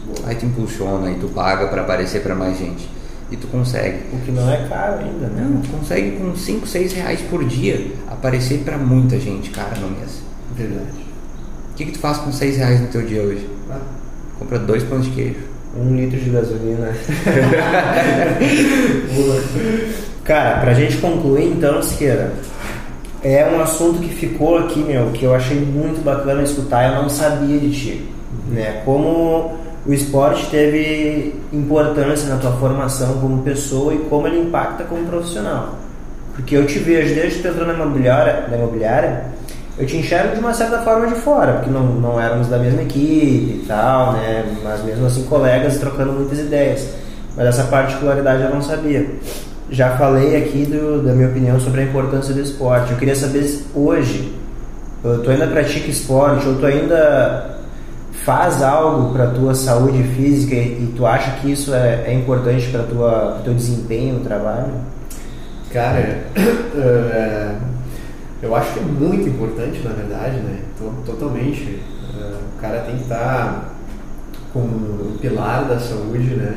Boa. Aí tu impulsiona, aí tu paga para aparecer para mais gente. E tu consegue. O que não é caro ainda, né? Não, tu consegue com 5, 6 reais por dia aparecer para muita gente, cara, no mês. Verdade. O que, que tu faz com 6 reais no teu dia hoje? Ah. Compra dois pães de queijo. Um litro de gasolina. [LAUGHS] Cara, pra gente concluir então, Siqueira, é um assunto que ficou aqui, meu, que eu achei muito bacana escutar, eu não sabia de ti. Né? Como o esporte teve importância na tua formação como pessoa e como ele impacta como profissional. Porque eu te vejo desde que tu entrou na imobiliária, na imobiliária eu te enxergo de uma certa forma de fora, porque não, não éramos da mesma equipe e tal, né? Mas mesmo assim, colegas trocando muitas ideias. Mas essa particularidade eu não sabia. Já falei aqui do, da minha opinião sobre a importância do esporte. Eu queria saber se hoje tu ainda pratica esporte ou tu ainda faz algo para tua saúde física e, tu acha que isso é, é importante para tua teu desempenho no trabalho? Cara, uh, [COUGHS] eu acho que é muito importante, na verdade, né? Totalmente. Uh, o cara tem que estar tá com pilar da saúde, né?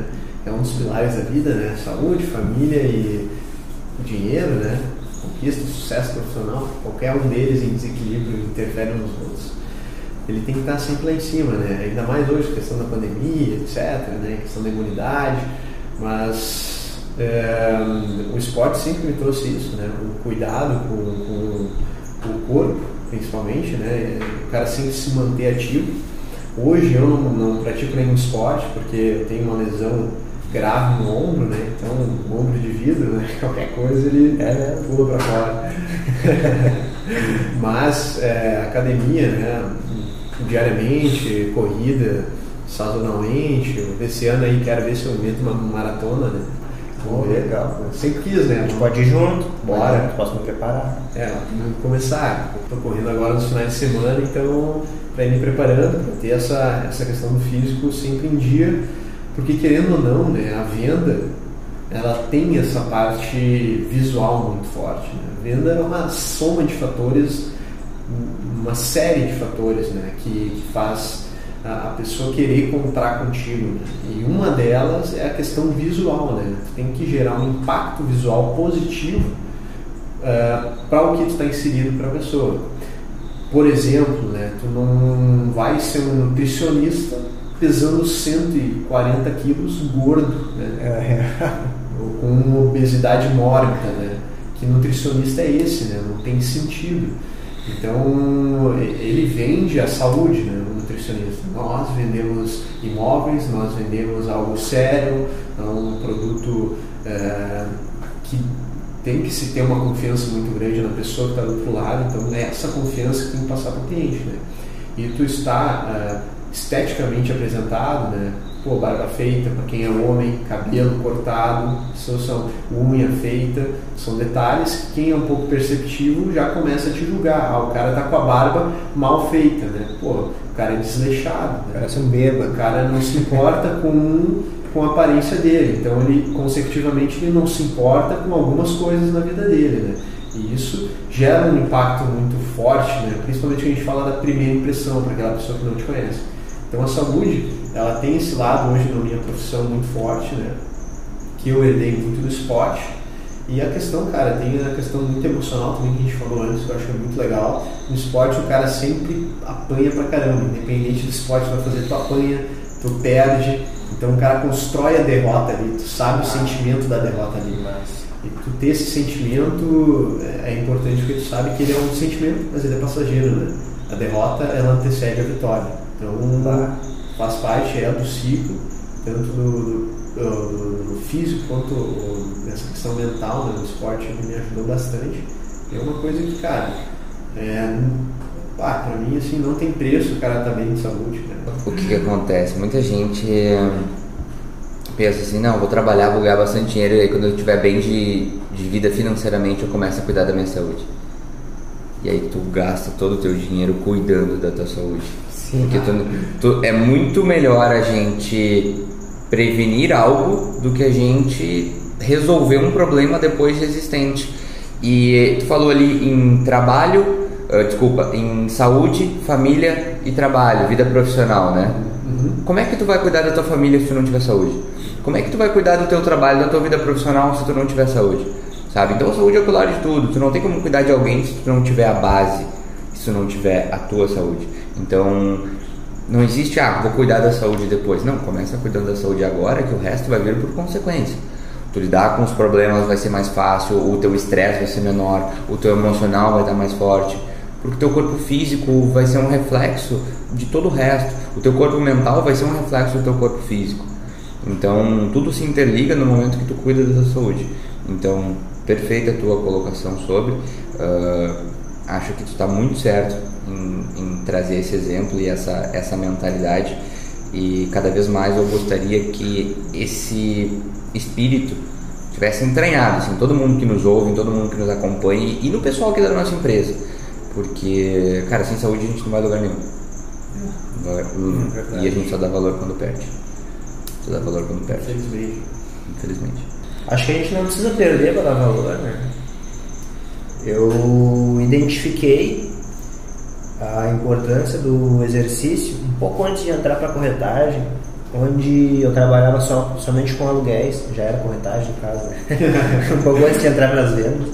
É um dos pilares da vida, né? Saúde, família e dinheiro, né? Conquista, sucesso profissional. Qualquer um deles em desequilíbrio interfere nos outros. Ele tem que estar sempre lá em cima, né? Ainda mais hoje, questão da pandemia, etc., né? Questão da imunidade. Mas é, o esporte sempre me trouxe isso, né? O cuidado com, com, o corpo, principalmente, né? O cara sempre se manter ativo. Hoje eu não, não pratico nenhum esporte porque eu tenho uma lesão grave no ombro, né? Então, um ombro de vidro, né? [LAUGHS] Qualquer coisa ele é, né? pula para fora. [LAUGHS] Mas é, academia, né? Diariamente, corrida, sazonalmente. Esse ano aí quero ver se eu meto uma maratona, né? Pô, legal. Sempre quis, né? A gente pode ir junto. Bora. Posso me preparar. É, vamos começar. Estou correndo agora nos finais de semana, então para ir me preparando, para ter essa, essa questão do físico sempre em dia, porque querendo ou não, né, a venda ela tem essa parte visual muito forte. Né? A venda é uma soma de fatores, uma série de fatores né, que, que faz a, pessoa querer comprar contigo. Né? E uma delas é a questão visual, né? Tu tem que gerar um impacto visual positivo uh, é, para o que tu está inserido para a pessoa. Por exemplo, né, tu não vai ser um nutricionista pesando 140 quilos gordo, né? É. Ou [LAUGHS] com obesidade mórbida, né? Que nutricionista é esse, né? Não tem sentido. Então, ele vende a saúde, né? O nutricionista. Nós vendemos imóveis, nós vendemos algo sério, um produto é, que tem que se ter uma confiança muito grande na pessoa que está do outro lado. Então, é essa confiança que tem que passar para o cliente, né? E tu está é, esteticamente apresentado, né? Pô, barba feita para quem é homem, cabelo cortado, isso são unha feita, são detalhes que quem é um pouco perceptivo já começa a te julgar. Ah, o cara tá com a barba mal feita, né? Pô, o cara é desleixado, né? Parece um bêbado. O cara não se importa com, com a aparência dele, então ele, consecutivamente, ele não se importa com algumas coisas na vida dele, né? E isso gera um impacto muito forte, né? principalmente quando a gente fala da primeira impressão para aquela pessoa que não te conhece. Então a saúde, ela tem esse lado hoje na minha profissão muito forte, né? Que eu herdei muito do esporte. E a questão, cara, tem a questão muito emocional também que a gente falou antes, que eu acho que é muito legal. No esporte o cara sempre apanha pra caramba, independente do esporte que vai fazer, tu apanha, tu perde. Então o cara constrói a derrota ali, tu sabe o sentimento da derrota ali. Mas... E tu ter esse sentimento é, é importante porque tu sabe que ele é um sentimento, mas ele é passageiro, né? A derrota, ela antecede a vitória. Então, tá. faz parte é do ciclo, tanto do, do, do, do físico quanto dessa questão mental né, do esporte que me ajudou bastante. É uma coisa que, cara, é, pra mim, assim, não tem preço o cara tá bem de saúde. Né? O que, que acontece? Muita gente pensa assim, não, vou trabalhar, vou ganhar bastante dinheiro e aí quando eu estiver bem de, de vida financeiramente eu começo a cuidar da minha saúde. E aí tu gasta todo o teu dinheiro cuidando da tua saúde. Sim. Porque tu, tu, é muito melhor a gente prevenir algo do que a gente resolver um problema depois de existente. E tu falou ali em trabalho, uh, desculpa, em saúde, família e trabalho, vida profissional, né? Uhum. Como é que tu vai cuidar da tua família se tu não tiver saúde? Como é que tu vai cuidar do teu trabalho, da tua vida profissional se tu não tiver saúde? Sabe? Então a saúde é o pilar de tudo. Tu não tem como cuidar de alguém se tu não tiver a base, se não tiver a tua saúde. Então, não existe, ah, vou cuidar da saúde depois. Não, começa cuidando da saúde agora, que o resto vai vir por consequência. Tu lidar com os problemas vai ser mais fácil, o teu estresse vai ser menor, o teu emocional vai estar mais forte, porque o teu corpo físico vai ser um reflexo de todo o resto. O teu corpo mental vai ser um reflexo do teu corpo físico. Então, tudo se interliga no momento que tu cuida da tua saúde. Então, perfeita a tua colocação sobre. Uh, acho que tu está muito certo em, em, trazer esse exemplo e essa, essa mentalidade. E cada vez mais eu gostaria que esse espírito tivesse entranhado assim, todo mundo que nos ouve, todo mundo que nos acompanha e no pessoal aqui da nossa empresa. Porque, cara, sem saúde a gente não vai a lugar nenhum. É e a gente só dá valor quando perde. Só dá valor quando perde. Infelizmente. Infelizmente. Acho que a gente não precisa perder para dar valor, né? Eu identifiquei a importância do exercício um pouco antes de entrar para a corretagem, onde eu trabalhava só, somente com aluguéis, já era corretagem em casa, né? [LAUGHS] um pouco antes de entrar para as vendas.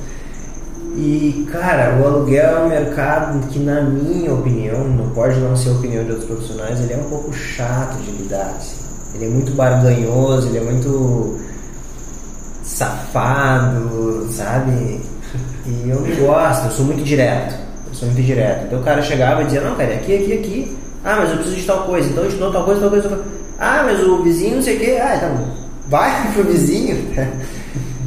E, cara, o aluguel é um mercado que, na minha opinião, não pode não ser a opinião de outros profissionais, ele é um pouco chato de lidar. Assim. Ele é muito barganhoso, ele é muito safado, sabe? E eu não gosto, eu sou muito direto. Eu sou muito direto. Então o cara chegava e dizia, não, cara, é aqui, aqui, aqui. Ah, mas eu preciso de tal coisa, então eu te dou tal coisa, tal coisa, tal coisa. Ah, mas o vizinho não sei o quê. Ah, então vai [LAUGHS] pro vizinho. [LAUGHS]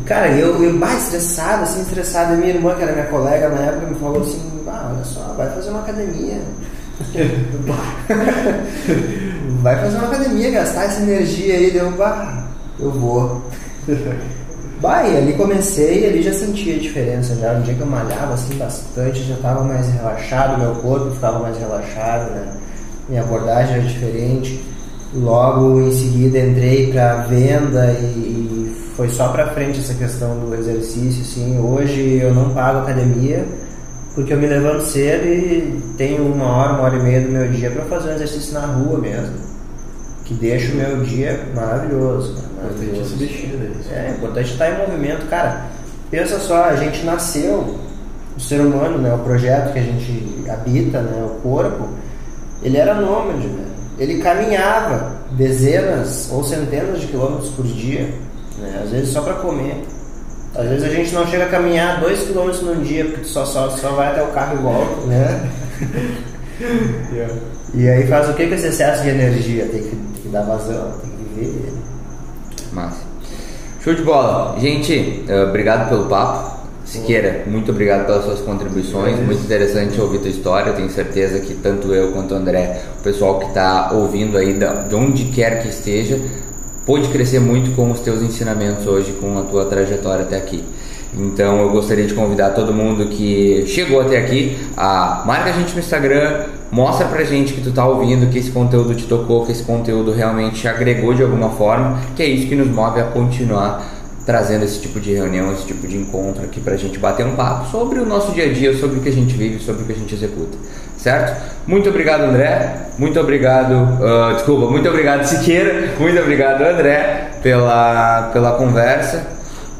Cara, eu, eu mais estressado, assim, estressado. Minha irmã, que era minha colega na época, me falou assim, ah, olha só, vai fazer uma academia. [LAUGHS] vai fazer uma academia, gastar essa energia aí, deu, eu vou. Bah, e ali comecei e ali já sentia a diferença já. No dia que eu malhava assim bastante, já estava mais relaxado, meu corpo ficava mais relaxado, né? Minha abordagem era diferente. Logo em seguida entrei para venda e, foi só para frente essa questão do exercício, sim. Hoje eu não pago academia porque eu me levanto cedo e tenho uma hora, uma hora e meia do meu dia para fazer um exercício na rua mesmo que deixa o meu dia maravilhoso. Maravilhoso. Importante né? É, importante estar em movimento. Cara, pensa só, a gente nasceu, o ser humano, né, o projeto que a gente habita, né, o corpo, ele era nômade, né? Ele caminhava dezenas ou centenas de quilômetros por dia, né? às vezes só para comer. Às vezes a gente não chega a caminhar dois quilômetros num dia, porque tu só, só, só vai até o carro e volta, né? [LAUGHS] yeah. E aí faz o que com esse excesso de energia? Tem que, tem que dar vazão, tem que viver. Massa. Show de bola. Gente, uh, obrigado pelo papo. Siqueira, muito obrigado pelas suas contribuições, muito interessante ouvir tua história. Tenho certeza que tanto eu quanto o André, o pessoal que está ouvindo aí, de onde quer que esteja, pôde crescer muito com os teus ensinamentos hoje, com a tua trajetória até aqui. Então eu gostaria de convidar todo mundo que chegou até aqui a marca a gente no Instagram, mostra pra gente que tu tá ouvindo, que esse conteúdo te tocou, que esse conteúdo realmente agregou de alguma forma, que é isso que nos move a continuar trazendo esse tipo de reunião, esse tipo de encontro aqui pra gente bater um papo sobre o nosso dia a dia, sobre o que a gente vive, sobre o que a gente executa, certo? Muito obrigado, André. Muito obrigado, uh, desculpa, muito obrigado, Siqueira. Muito obrigado, André, pela, pela conversa.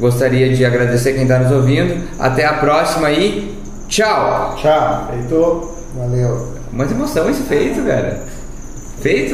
Gostaria de agradecer quem está nos ouvindo. Até a próxima e tchau! Tchau. Feito. Valeu. Mas emoção esse feito, cara. Feito?